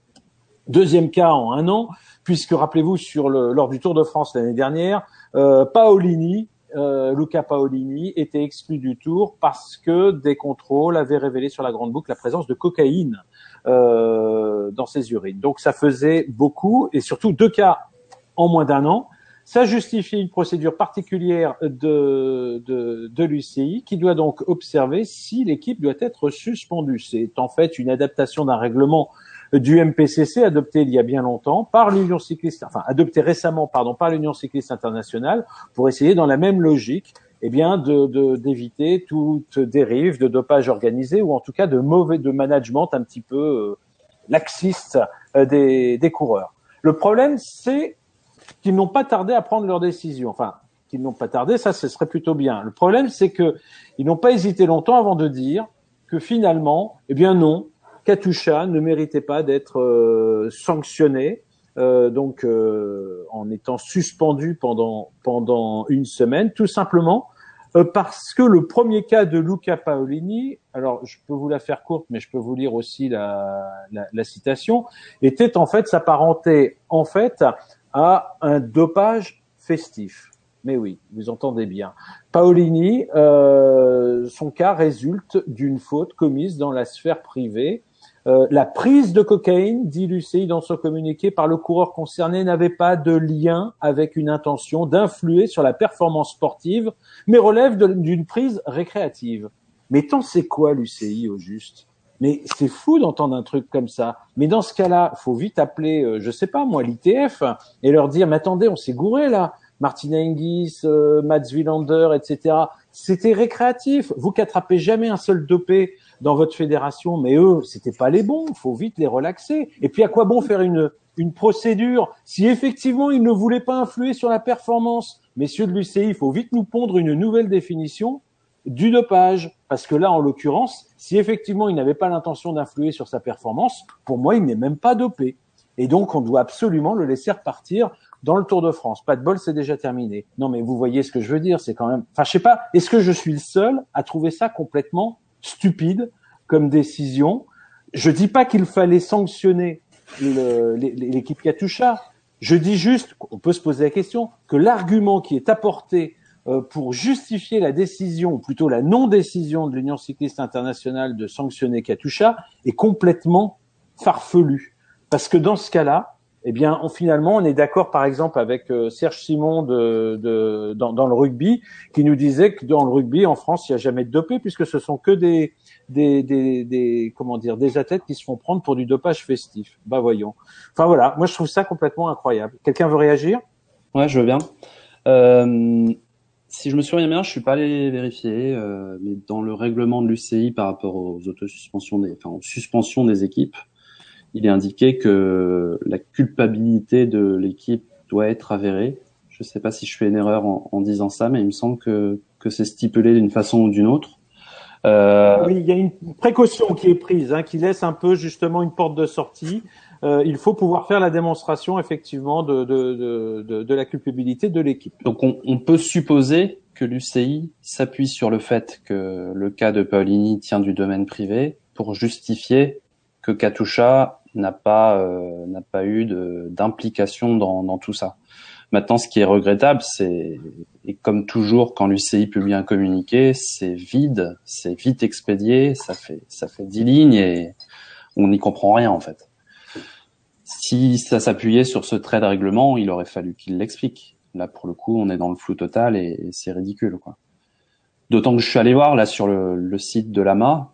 deuxième cas en un an, puisque rappelez-vous, sur le, lors du Tour de France l'année dernière, euh, Paolini, euh, Luca Paolini, était exclu du Tour parce que des contrôles avaient révélé sur la grande boucle la présence de cocaïne euh, dans ses urines. Donc, ça faisait beaucoup, et surtout deux cas en moins d'un an. Ça justifie une procédure particulière de, de, de l'UCI qui doit donc observer si l'équipe doit être suspendue. C'est en fait une adaptation d'un règlement du MPCC adopté il y a bien longtemps par l'Union cycliste, enfin adopté récemment, pardon, par l'Union cycliste internationale pour essayer dans la même logique, eh bien, de d'éviter toute dérive de dopage organisé ou en tout cas de mauvais de management un petit peu euh, laxiste euh, des, des coureurs. Le problème, c'est qu'ils n'ont pas tardé à prendre leur décision. Enfin, qu'ils n'ont pas tardé, ça, ce serait plutôt bien. Le problème, c'est que ils n'ont pas hésité longtemps avant de dire que finalement, eh bien non, Katusha ne méritait pas d'être euh, sanctionné, euh, donc euh, en étant suspendu pendant pendant une semaine, tout simplement parce que le premier cas de Luca Paolini, alors je peux vous la faire courte, mais je peux vous lire aussi la, la, la citation, était en fait s'apparentait en fait à un dopage festif. Mais oui, vous entendez bien. Paolini, euh, son cas résulte d'une faute commise dans la sphère privée. Euh, la prise de cocaïne, dit l'UCI dans son communiqué, par le coureur concerné n'avait pas de lien avec une intention d'influer sur la performance sportive, mais relève d'une prise récréative. Mais tant c'est quoi l'UCI au juste? Mais c'est fou d'entendre un truc comme ça. Mais dans ce cas-là, faut vite appeler, euh, je sais pas moi, l'ITF et leur dire, mais attendez, on s'est gouré là. Martin Hingis, euh, Mats Wilander, etc. C'était récréatif. Vous qu'attrapez jamais un seul dopé dans votre fédération, mais eux, c'était pas les bons. Faut vite les relaxer. Et puis à quoi bon faire une une procédure si effectivement ils ne voulaient pas influer sur la performance? Messieurs de l'UCI, il faut vite nous pondre une nouvelle définition du dopage. Parce que là, en l'occurrence, si effectivement il n'avait pas l'intention d'influer sur sa performance, pour moi, il n'est même pas dopé. Et donc, on doit absolument le laisser repartir dans le Tour de France. Pas de bol, c'est déjà terminé. Non, mais vous voyez ce que je veux dire, c'est quand même. Enfin, je sais pas. Est-ce que je suis le seul à trouver ça complètement stupide comme décision? Je dis pas qu'il fallait sanctionner l'équipe Katusha. Je dis juste, on peut se poser la question, que l'argument qui est apporté pour justifier la décision, ou plutôt la non-décision de l'Union cycliste internationale de sanctionner Katusha est complètement farfelu. Parce que dans ce cas-là, eh bien, on, finalement, on est d'accord, par exemple, avec euh, Serge Simon de, de dans, dans, le rugby, qui nous disait que dans le rugby en France, il n'y a jamais de dopé, puisque ce sont que des, des, des, des, comment dire, des athlètes qui se font prendre pour du dopage festif. Bah voyons. Enfin voilà, moi je trouve ça complètement incroyable. Quelqu'un veut réagir? Ouais, je veux bien. Euh, si je me souviens bien, je suis pas allé vérifier, euh, mais dans le règlement de l'UCI par rapport aux autosuspensions des, enfin, aux suspensions des équipes, il est indiqué que la culpabilité de l'équipe doit être avérée. Je sais pas si je fais une erreur en, en, disant ça, mais il me semble que, que c'est stipulé d'une façon ou d'une autre. Euh... Oui, il y a une précaution qui est prise, hein, qui laisse un peu justement une porte de sortie. Euh, il faut pouvoir faire la démonstration effectivement de, de, de, de la culpabilité de l'équipe. Donc on, on, peut supposer que l'UCI s'appuie sur le fait que le cas de Paulini tient du domaine privé pour justifier que Katusha n'a pas euh, n'a pas eu d'implication dans, dans tout ça. Maintenant, ce qui est regrettable, c'est et comme toujours quand l'UCI publie un communiqué, c'est vide, c'est vite expédié, ça fait ça fait dix lignes et on n'y comprend rien en fait si ça s'appuyait sur ce trait de règlement, il aurait fallu qu'il l'explique. Là, pour le coup, on est dans le flou total et, c'est ridicule, quoi. D'autant que je suis allé voir là sur le, site de l'AMA,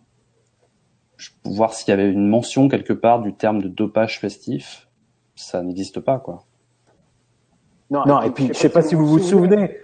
voir s'il y avait une mention quelque part du terme de dopage festif. Ça n'existe pas, quoi. Non, et puis je sais pas si vous vous souvenez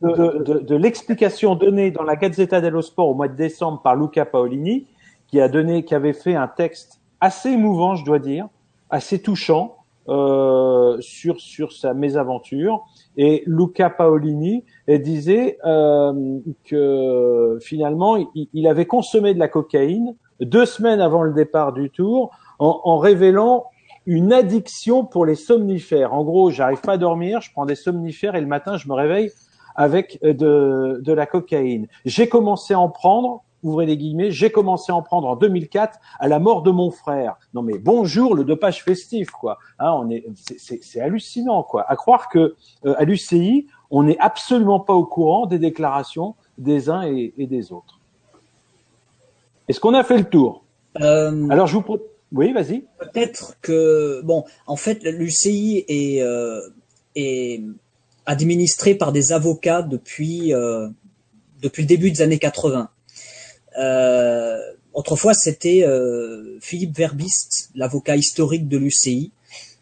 de, l'explication donnée dans la Gazzetta dello Sport au mois de décembre par Luca Paolini, qui a donné, qui avait fait un texte assez émouvant, je dois dire, assez touchant euh, sur sur sa mésaventure. Et Luca Paolini disait euh, que finalement il, avait consommé de la cocaïne deux semaines avant le départ du Tour, en, en révélant une addiction pour les somnifères. En gros, j'arrive pas à dormir, je prends des somnifères et le matin je me réveille avec de, de la cocaïne. J'ai commencé à en prendre ouvrez les guillemets, j'ai commencé à en prendre en 2004 à la mort de mon frère. Non mais bonjour le dopage festif quoi. Hein, on est, c'est hallucinant quoi. À croire que euh, à l'UCI on n'est absolument pas au courant des déclarations des uns et, des autres. Est-ce qu'on a fait le tour? Euh, Alors je vous oui vas-y. Peut-être que bon en fait l'UCI est euh, est administré par des avocats depuis depuis le début des années 80. Euh, autrefois, c'était Philippe Verbist, l'avocat historique de l'UCI,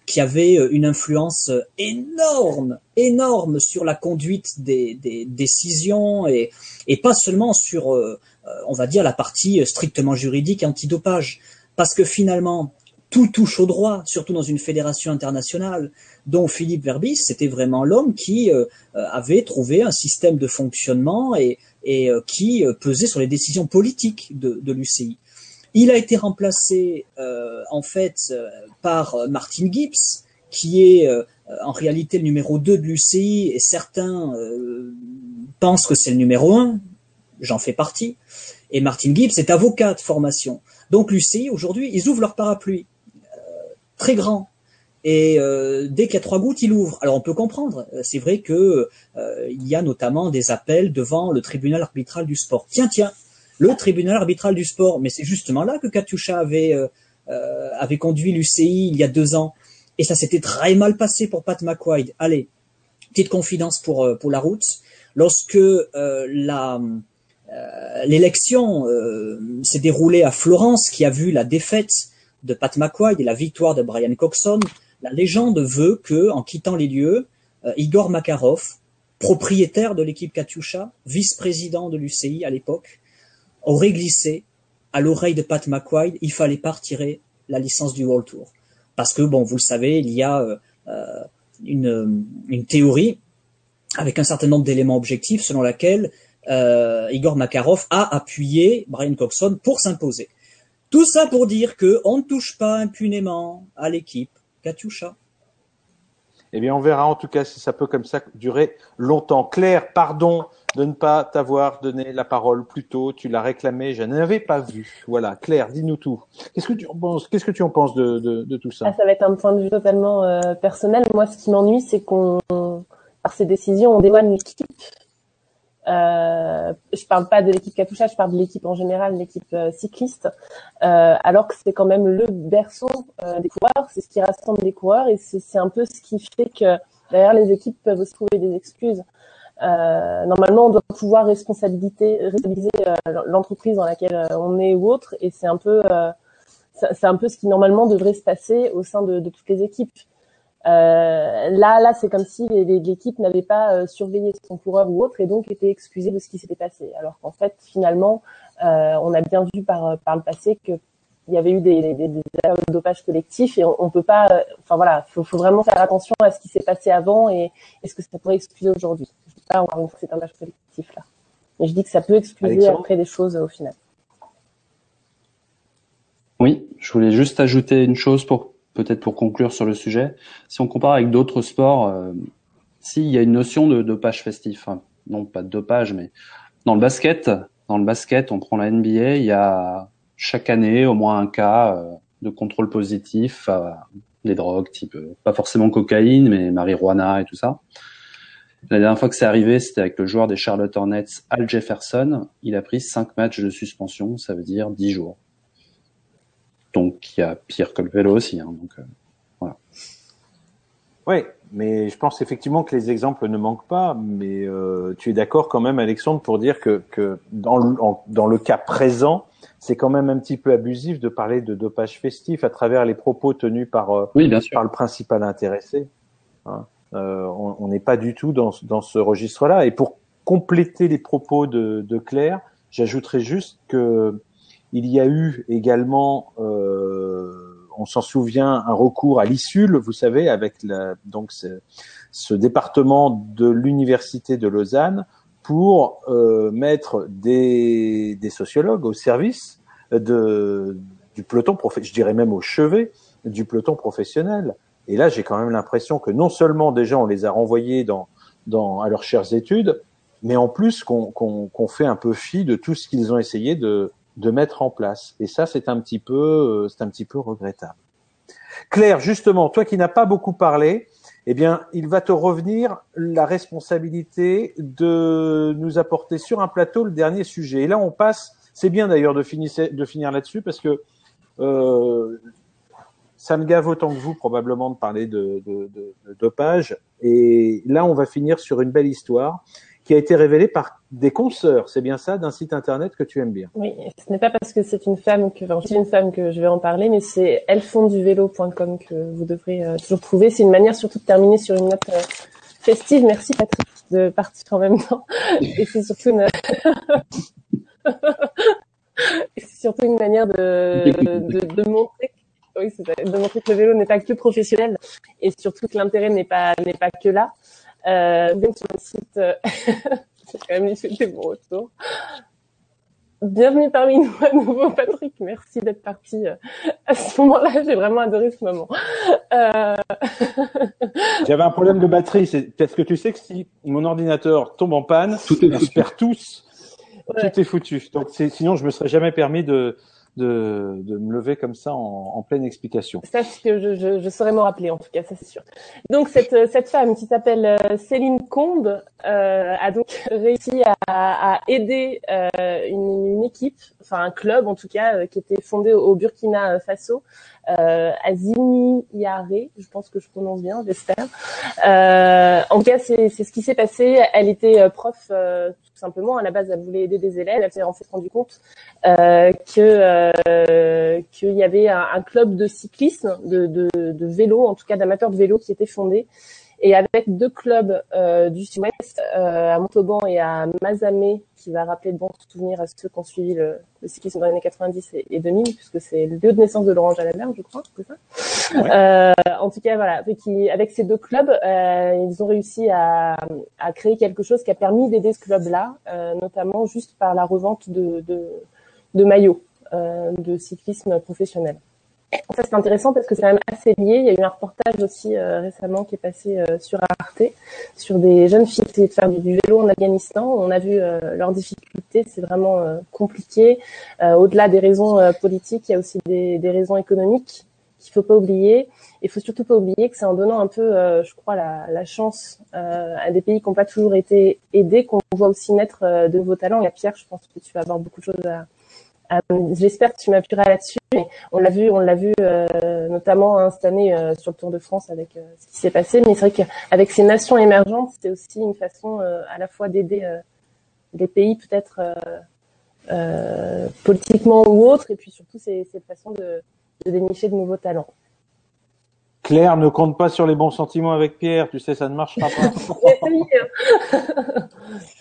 qui avait une influence énorme, énorme sur la conduite des, des décisions et, et, pas seulement sur, on va dire, la partie strictement juridique antidopage. Parce que finalement, tout touche au droit, surtout dans une fédération internationale, dont Philippe Verbis, c'était vraiment l'homme qui euh, avait trouvé un système de fonctionnement et, et euh, qui euh, pesait sur les décisions politiques de, de l'UCI. Il a été remplacé en fait par Martin Gibbs, qui est en réalité le numéro 2 de l'UCI, et certains pensent que c'est le numéro 1, j'en fais partie. Et Martin Gibbs est avocat de formation. Donc l'UCI, aujourd'hui, ils ouvrent leur parapluie très grand. Et euh, dès qu'il y a trois gouttes, il ouvre. Alors on peut comprendre. Euh, c'est vrai que euh, il y a notamment des appels devant le tribunal arbitral du sport. Tiens, tiens, le tribunal arbitral du sport. Mais c'est justement là que Katusha avait avait conduit l'UCI il y a deux ans. Et ça s'était très mal passé pour Pat McQuaid. Allez, petite confidence pour pour la route. Lorsque la l'élection s'est déroulée à Florence, qui a vu la défaite de Pat McQuaid et la victoire de Brian Coxon, la légende veut que, en quittant les lieux, euh, Igor Makarov, propriétaire de l'équipe Katyusha, vice-président de l'UCI à l'époque, aurait glissé à l'oreille de Pat McQuaid, il fallait pas retirer la licence du World Tour. Parce que, bon, vous le savez, il y a euh, euh, une, théorie avec un certain nombre d'éléments objectifs selon laquelle Igor Makarov a appuyé Brian Coxon pour s'imposer. Tout ça pour dire que on ne touche pas impunément à l'équipe Katyusha. Eh bien, on verra en tout cas si ça peut comme ça durer longtemps. Claire, pardon de ne pas t'avoir donné la parole plus tôt. Tu l'as réclamé, je n'avais pas vu. Voilà, Claire, dis-nous tout. Qu'est-ce que tu en penses? Qu'est-ce que tu en penses de, de, tout ça? Ah, Ça va être un point de vue totalement euh, personnel. Moi, ce qui m'ennuie, c'est qu'on, par ces décisions, on dévoile l'équipe euh, je parle pas de l'équipe Katusha, je parle de l'équipe en général, l'équipe euh, cycliste, euh, alors que c'est quand même le berceau euh, des coureurs, c'est ce qui rassemble les coureurs et c'est un peu ce qui fait que derrière les équipes peuvent se trouver des excuses. Euh, normalement, on doit pouvoir responsabiliser, responsabiliser l'entreprise dans laquelle on est ou autre, et c'est un peu, c'est un peu ce qui normalement devrait se passer au sein de, de toutes les équipes. Euh, là, là, c'est comme si l'équipe n'avait pas euh, surveillé son coureur ou autre et donc était excusée de ce qui s'était passé. Alors qu'en fait, finalement, euh, on a bien vu par par le passé que il y avait eu des, des, des de dopage collectif et on, on peut pas. Enfin voilà, faut, faut vraiment faire attention à ce qui s'est passé avant et, est ce que ça pourrait excuser aujourd'hui. Je dis pas fois c'est un dopage collectif là, mais je dis que ça peut excuser après des choses au final. Oui, je voulais juste ajouter une chose pour peut-être pour conclure sur le sujet, si on compare avec d'autres sports, euh, s'il y a une notion de dopage festif, hein, non pas de dopage, mais dans le basket, dans le basket, on prend la NBA, il y a chaque année au moins un cas euh, de contrôle positif à des drogues type euh, pas forcément cocaïne, mais marijuana et tout ça. La dernière fois que c'est arrivé, c'était avec le joueur des Charlotte Hornets, Al Jefferson. Il a pris cinq matchs de suspension, ça veut dire dix jours. Donc il y a pire que le vélo aussi. Hein, donc euh, voilà. Oui, mais je pense effectivement que les exemples ne manquent pas. Mais euh, tu es d'accord quand même, Alexandre, pour dire que, que dans, le, dans le cas présent, c'est quand même un petit peu abusif de parler de dopage festif à travers les propos tenus par, euh, oui, bien sûr. par le principal intéressé. Hein. On n'est pas du tout dans, dans ce registre-là. Et pour compléter les propos de, de Claire, j'ajouterais juste que il y a eu également, euh, on s'en souvient, un recours à l'ISUL, vous savez, avec la, donc ce, ce département de l'université de Lausanne pour euh, mettre des, des, sociologues au service de, du peloton, je dirais même au chevet du peloton professionnel. Et là, j'ai quand même l'impression que non seulement déjà on les a renvoyés dans, dans, à leurs chères études, mais en plus qu'on qu'on fait un peu fi de tout ce qu'ils ont essayé de, de mettre en place. Et ça, c'est un petit peu, euh, c'est un petit peu regrettable. Claire, justement, toi qui n'as pas beaucoup parlé, eh bien, il va te revenir la responsabilité de nous apporter sur un plateau le dernier sujet. Et là, on passe. C'est bien d'ailleurs de finir, de finir là-dessus parce que euh, ça me gave autant que vous probablement de parler de, de, de, de, dopage. Et là, on va finir sur une belle histoire. Qui a été révélée par des consoeurs, c'est bien ça, d'un site internet que tu aimes bien. Oui, ce n'est pas parce que c'est une femme que, enfin, une femme que je vais en parler, mais c'est ellefonduvélo.com que vous devrez euh, toujours trouver. C'est une manière surtout de terminer sur une note euh, festive. Merci Patrick de partir en même temps. *laughs* Et c'est surtout une, *laughs* c'est surtout une manière de, de, de montrer oui, de montrer que le vélo n'est pas que professionnel et surtout que l'intérêt n'est pas n'est pas que là. Euh, bien sur le site, euh, *laughs* j'ai quand même fait bon retour. Bienvenue parmi nous à nouveau, Patrick. Merci d'être parti euh, à ce moment-là. J'ai vraiment adoré ce moment. Euh... *laughs* J'avais un problème de batterie. C'est parce que tu sais que si mon ordinateur tombe en panne, tout est on se perd tous. Ouais. Tout est foutu. Donc sinon, je me serais jamais permis de de, de me lever comme ça en, en pleine explication. Sache que je, je, je saurais m'en rappeler en tout cas, ça c'est sûr. Donc cette, cette femme qui s'appelle euh, Céline Combe euh, a donc réussi à, à aider euh, une, une, équipe, enfin un club en tout cas, euh, qui était fondé au Burkina Faso, euh, Azimi Yare, je pense que je prononce bien, j'espère. Euh, en tout cas, c'est ce qui s'est passé. Elle était prof euh, tout simplement. À la base, elle voulait aider des élèves. Elle s'est en fait rendu compte euh, que qu'il y avait un, un, club de cyclisme, de, de, de vélo, en tout cas d'amateurs de vélo, qui était fondé et avec deux clubs euh, du sud-ouest, euh, à Montauban et à Mazamet, qui va rappeler de bons souvenirs à ceux qui ont suivi le, le cyclisme dans les années 90 et, et 2000, puisque c'est le lieu de naissance de Laurent Jalabert, je crois, c'est ça? Ouais. Euh, en tout cas, voilà, avec, avec ces deux clubs, euh, ils ont réussi à, à, créer quelque chose qui a permis d'aider ce club-là, euh, notamment juste par la revente de, de, de maillots euh, de cyclisme professionnel. Ça c'est intéressant parce que c'est même assez lié. Il y a eu un reportage aussi euh, récemment qui est passé euh, sur Arte sur des jeunes filles qui essayaient de faire du, vélo en Afghanistan. On a vu euh, leurs difficultés, c'est vraiment euh, compliqué. Euh, au-delà des raisons politiques, il y a aussi des, des raisons économiques qu'il faut pas oublier. Il faut surtout pas oublier que c'est en donnant un peu, je crois, la, la chance à des pays qui n'ont pas toujours été aidés qu'on voit aussi naître de nouveaux talents. Et Pierre, je pense que tu vas avoir beaucoup de choses à, J'espère que tu m'appuieras là-dessus. Mais on l'a vu, on l'a vu euh, notamment hein, cette année euh, sur le Tour de France avec euh, ce qui s'est passé. Mais c'est vrai qu'avec ces nations émergentes, c'est aussi une façon à la fois d'aider des pays peut-être politiquement ou autres, et puis surtout c'est une façon de, de dénicher de nouveaux talents. Claire, ne compte pas sur les bons sentiments avec Pierre, tu sais, ça ne marchera pas. *laughs*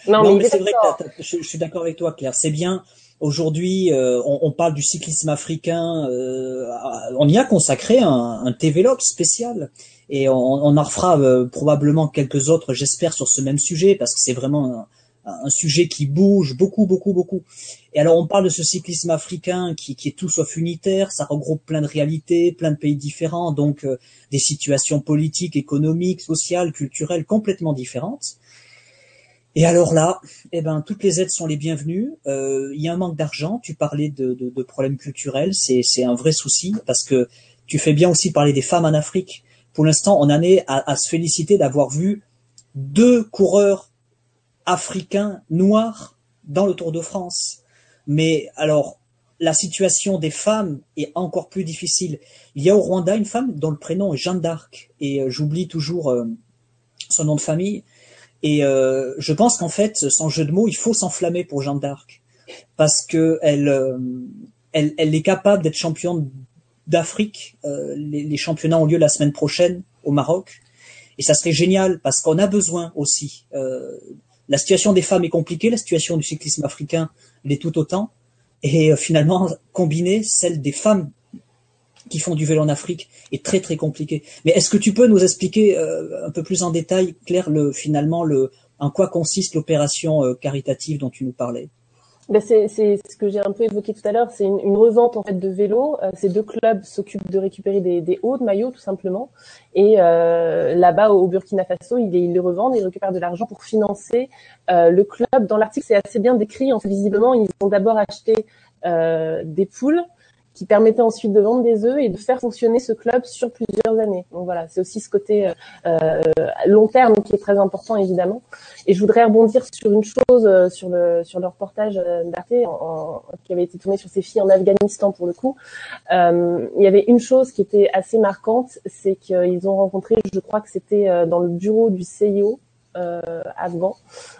non, *laughs* non, mais, mais c'est vrai que je, je suis d'accord avec toi, Claire. C'est bien Aujourd'hui, euh, on, parle du cyclisme africain. Euh, on y a consacré un, un spécial et on, on en refera euh, probablement quelques autres, j'espère, sur ce même sujet parce que c'est vraiment un, sujet qui bouge beaucoup, beaucoup, beaucoup. Et alors, on parle de ce cyclisme africain qui, qui est tout sauf unitaire. Ça regroupe plein de réalités, plein de pays différents, donc des situations politiques, économiques, sociales, culturelles complètement différentes. Et alors là, eh ben, toutes les aides sont les bienvenues. Euh, il y a un manque d'argent. Tu parlais de, problèmes culturels, c'est, c'est un vrai souci parce que tu fais bien aussi parler des femmes en Afrique. Pour l'instant, on en est à, à se féliciter d'avoir vu deux coureurs africains noirs dans le Tour de France. Mais alors, la situation des femmes est encore plus difficile. Il y a au Rwanda une femme dont le prénom est Jeanne d'Arc et euh, j'oublie toujours euh, son nom de famille et euh, je pense qu'en fait, sans jeu de mots, il faut s'enflammer pour Jeanne d'Arc parce que elle, euh, elle, elle, est capable d'être championne d'Afrique. Euh, les, les, championnats ont lieu la semaine prochaine au Maroc, et ça serait génial parce qu'on a besoin aussi. Euh, la situation des femmes est compliquée, la situation du cyclisme africain l'est tout autant, et euh, finalement combiner celle des femmes qui font du vélo en Afrique est très très compliqué. Mais est-ce que tu peux nous expliquer euh, un peu plus en détail, Claire, le, finalement, le, en quoi consiste l'opération euh, caritative dont tu nous parlais? Ben c'est, ce que j'ai un peu évoqué tout à l'heure, c'est une, une revente en fait de vélos. Euh, ces deux clubs s'occupent de récupérer des, des hauts de maillots tout simplement, et euh, là-bas au Burkina Faso, ils, ils les revendent, ils récupèrent de l'argent pour financer euh, le club. Dans l'article, c'est assez bien décrit. En fait, visiblement, ils ont d'abord acheté euh, des poules qui permettait ensuite de vendre des œufs et de faire fonctionner ce club sur plusieurs années. Donc voilà, c'est aussi ce côté euh, long terme qui est très important évidemment. Et je voudrais rebondir sur une chose euh, sur le sur le reportage euh, d'Arte qui avait été tourné sur ces filles en Afghanistan pour le coup. Euh, il y avait une chose qui était assez marquante, c'est qu'ils ont rencontré, je crois que c'était euh, dans le bureau du CIO, euh, afghan,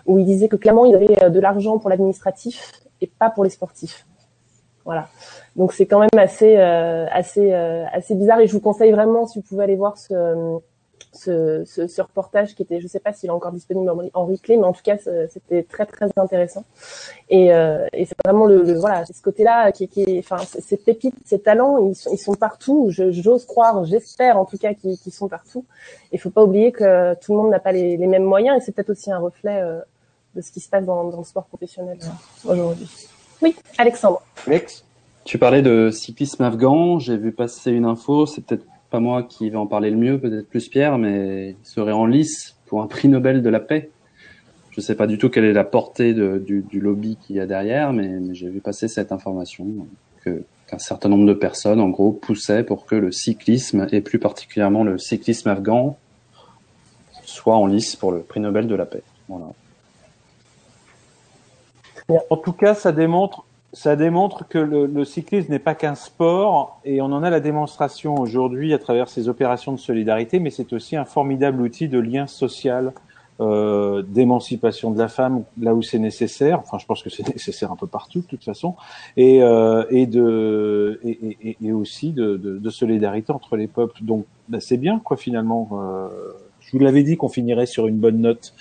où il disait que clairement il avait de l'argent pour l'administratif et pas pour les sportifs. Voilà. Donc c'est quand même assez assez assez bizarre et je vous conseille vraiment si vous pouvez aller voir ce ce, ce, ce, reportage qui était, je sais pas s'il est encore disponible en, replay, mais en tout cas c'était très très intéressant. Et, euh, et c'est vraiment le, le voilà, ce côté-là qui, qui, enfin ces pépites, ces talents, ils sont, ils sont partout. J'ose croire, j'espère en tout cas qu'ils sont partout. Il faut pas oublier que tout le monde n'a pas les, les, mêmes moyens et c'est peut-être aussi un reflet euh, de ce qui se passe dans, dans le sport professionnel euh, aujourd'hui. Oui, Alexandre. Alex. Tu parlais de cyclisme afghan. J'ai vu passer une info. C'est peut-être pas moi qui vais en parler le mieux, peut-être plus Pierre, mais il serait en lice pour un prix Nobel de la paix. Je ne sais pas du tout quelle est la portée du, lobby qu'il y a derrière, mais, j'ai vu passer cette information que qu'un certain nombre de personnes, en gros, poussaient pour que le cyclisme, et plus particulièrement le cyclisme afghan, soit en lice pour le prix Nobel de la paix. Voilà. En tout cas, ça démontre ça démontre que le, cyclisme n'est pas qu'un sport et on en a la démonstration aujourd'hui à travers ces opérations de solidarité, mais c'est aussi un formidable outil de lien social, euh, d'émancipation de la femme là où c'est nécessaire. Enfin, je pense que c'est *laughs* nécessaire un peu partout de toute façon, et, euh, et de et, aussi de, solidarité entre les peuples. Donc, bah, c'est bien quoi finalement. Euh, je vous l'avais dit qu'on finirait sur une bonne note.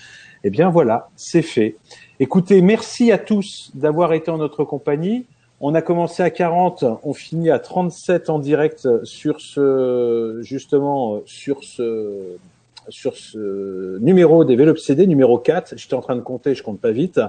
Eh bien voilà, c'est fait. Écoutez, merci à tous d'avoir été en notre compagnie. On a commencé à 40, on finit à 37 en direct sur ce, justement, sur ce, sur ce numéro des Vélos CD, numéro 4. J'étais en train de compter, je compte pas vite.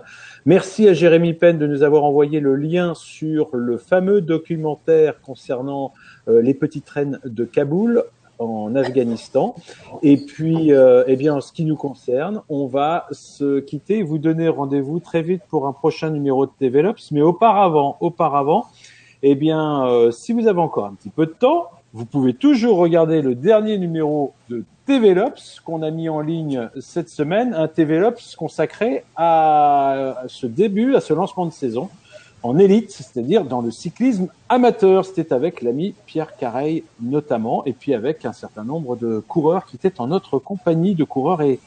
Merci à Jérémy Penn de nous avoir envoyé le lien sur le fameux documentaire concernant euh, les petites reines de Kaboul en Afghanistan. Et puis, euh, eh bien, en ce qui nous concerne, on va se quitter vous donner rendez-vous très vite pour un prochain numéro de TVLops. Mais auparavant, auparavant, eh bien, euh, si vous avez encore un petit peu de temps, vous pouvez toujours regarder le dernier numéro de TVLops qu'on a mis en ligne cette semaine, un TVLops consacré à ce début, à ce lancement de saison en élite, c'est-à-dire dans le cyclisme amateur. C'était avec l'ami Pierre Carey notamment, et puis avec un certain nombre de coureurs qui étaient en notre compagnie de coureurs. Et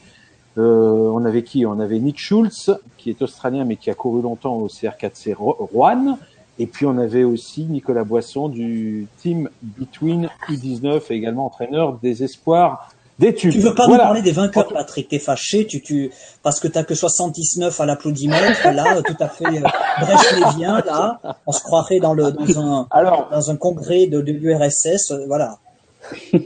euh, on avait qui? On avait Nick Schultz, qui est australien mais qui a couru longtemps au CR4C Rouen. Et puis on avait aussi Nicolas Boisson du team Between U19, également entraîneur des espoirs tu veux pas nous parler des vainqueurs, Patrick T'es fâché, tu, tu, parce que t'as que 79 à l'applaudimètre, là, *laughs* tout à fait euh, vient là. On se croirait dans le, dans un, Alors, dans un congrès de, de l'URSS, euh, voilà.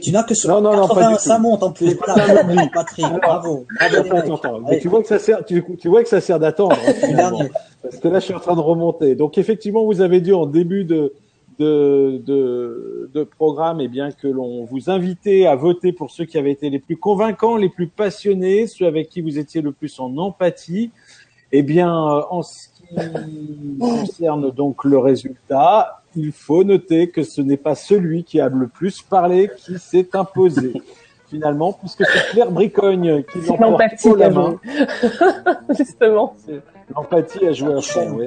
Tu n'as que ce non, non, non, pas ça monte en plus. Voilà, Patrick, bravo. bravo Mais tu vois que ça sert, tu, tu vois que ça sert d'attendre. Hein, *laughs* parce que là, je suis en train de remonter. Donc, effectivement, vous avez dû en début de, de, de, de programme, et eh bien que l'on vous invitait à voter pour ceux qui avaient été les plus convaincants, les plus passionnés, ceux avec qui vous étiez le plus en empathie. Eh bien, euh, en ce qui *laughs* concerne donc le résultat, il faut noter que ce n'est pas celui qui a le plus parlé qui s'est imposé. *laughs* Finalement, puisque c'est Claire Bricogne qui l'emporte pour la main. *laughs* Justement. L'empathie a joué un fond, oui.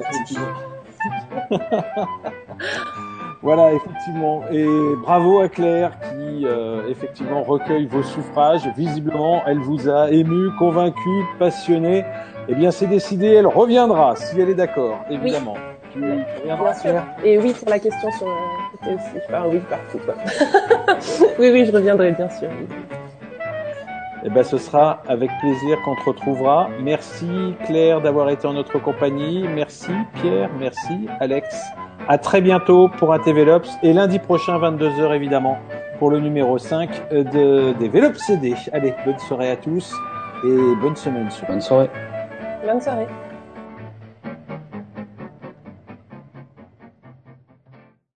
Voilà, effectivement. Et bravo à Claire qui, euh, effectivement, recueille vos suffrages. Visiblement, elle vous a ému, convaincu, passionné. Eh bien, c'est décidé, elle reviendra, si elle est d'accord, évidemment. Tu, reviendras, Claire Et oui, pour la question sur... Euh, aussi. Enfin, oui, partout. Quoi. *laughs* oui, oui, je reviendrai, bien sûr. Eh ben, ce sera avec plaisir qu'on te retrouvera. Merci Claire d'avoir été en notre compagnie. Merci Pierre. Merci Alex. À très bientôt pour un TV Lops et lundi prochain 22h évidemment pour le numéro 5 de, des Velops CD. Allez, bonne soirée à tous et bonne semaine. Bonne soirée. Bonne soirée.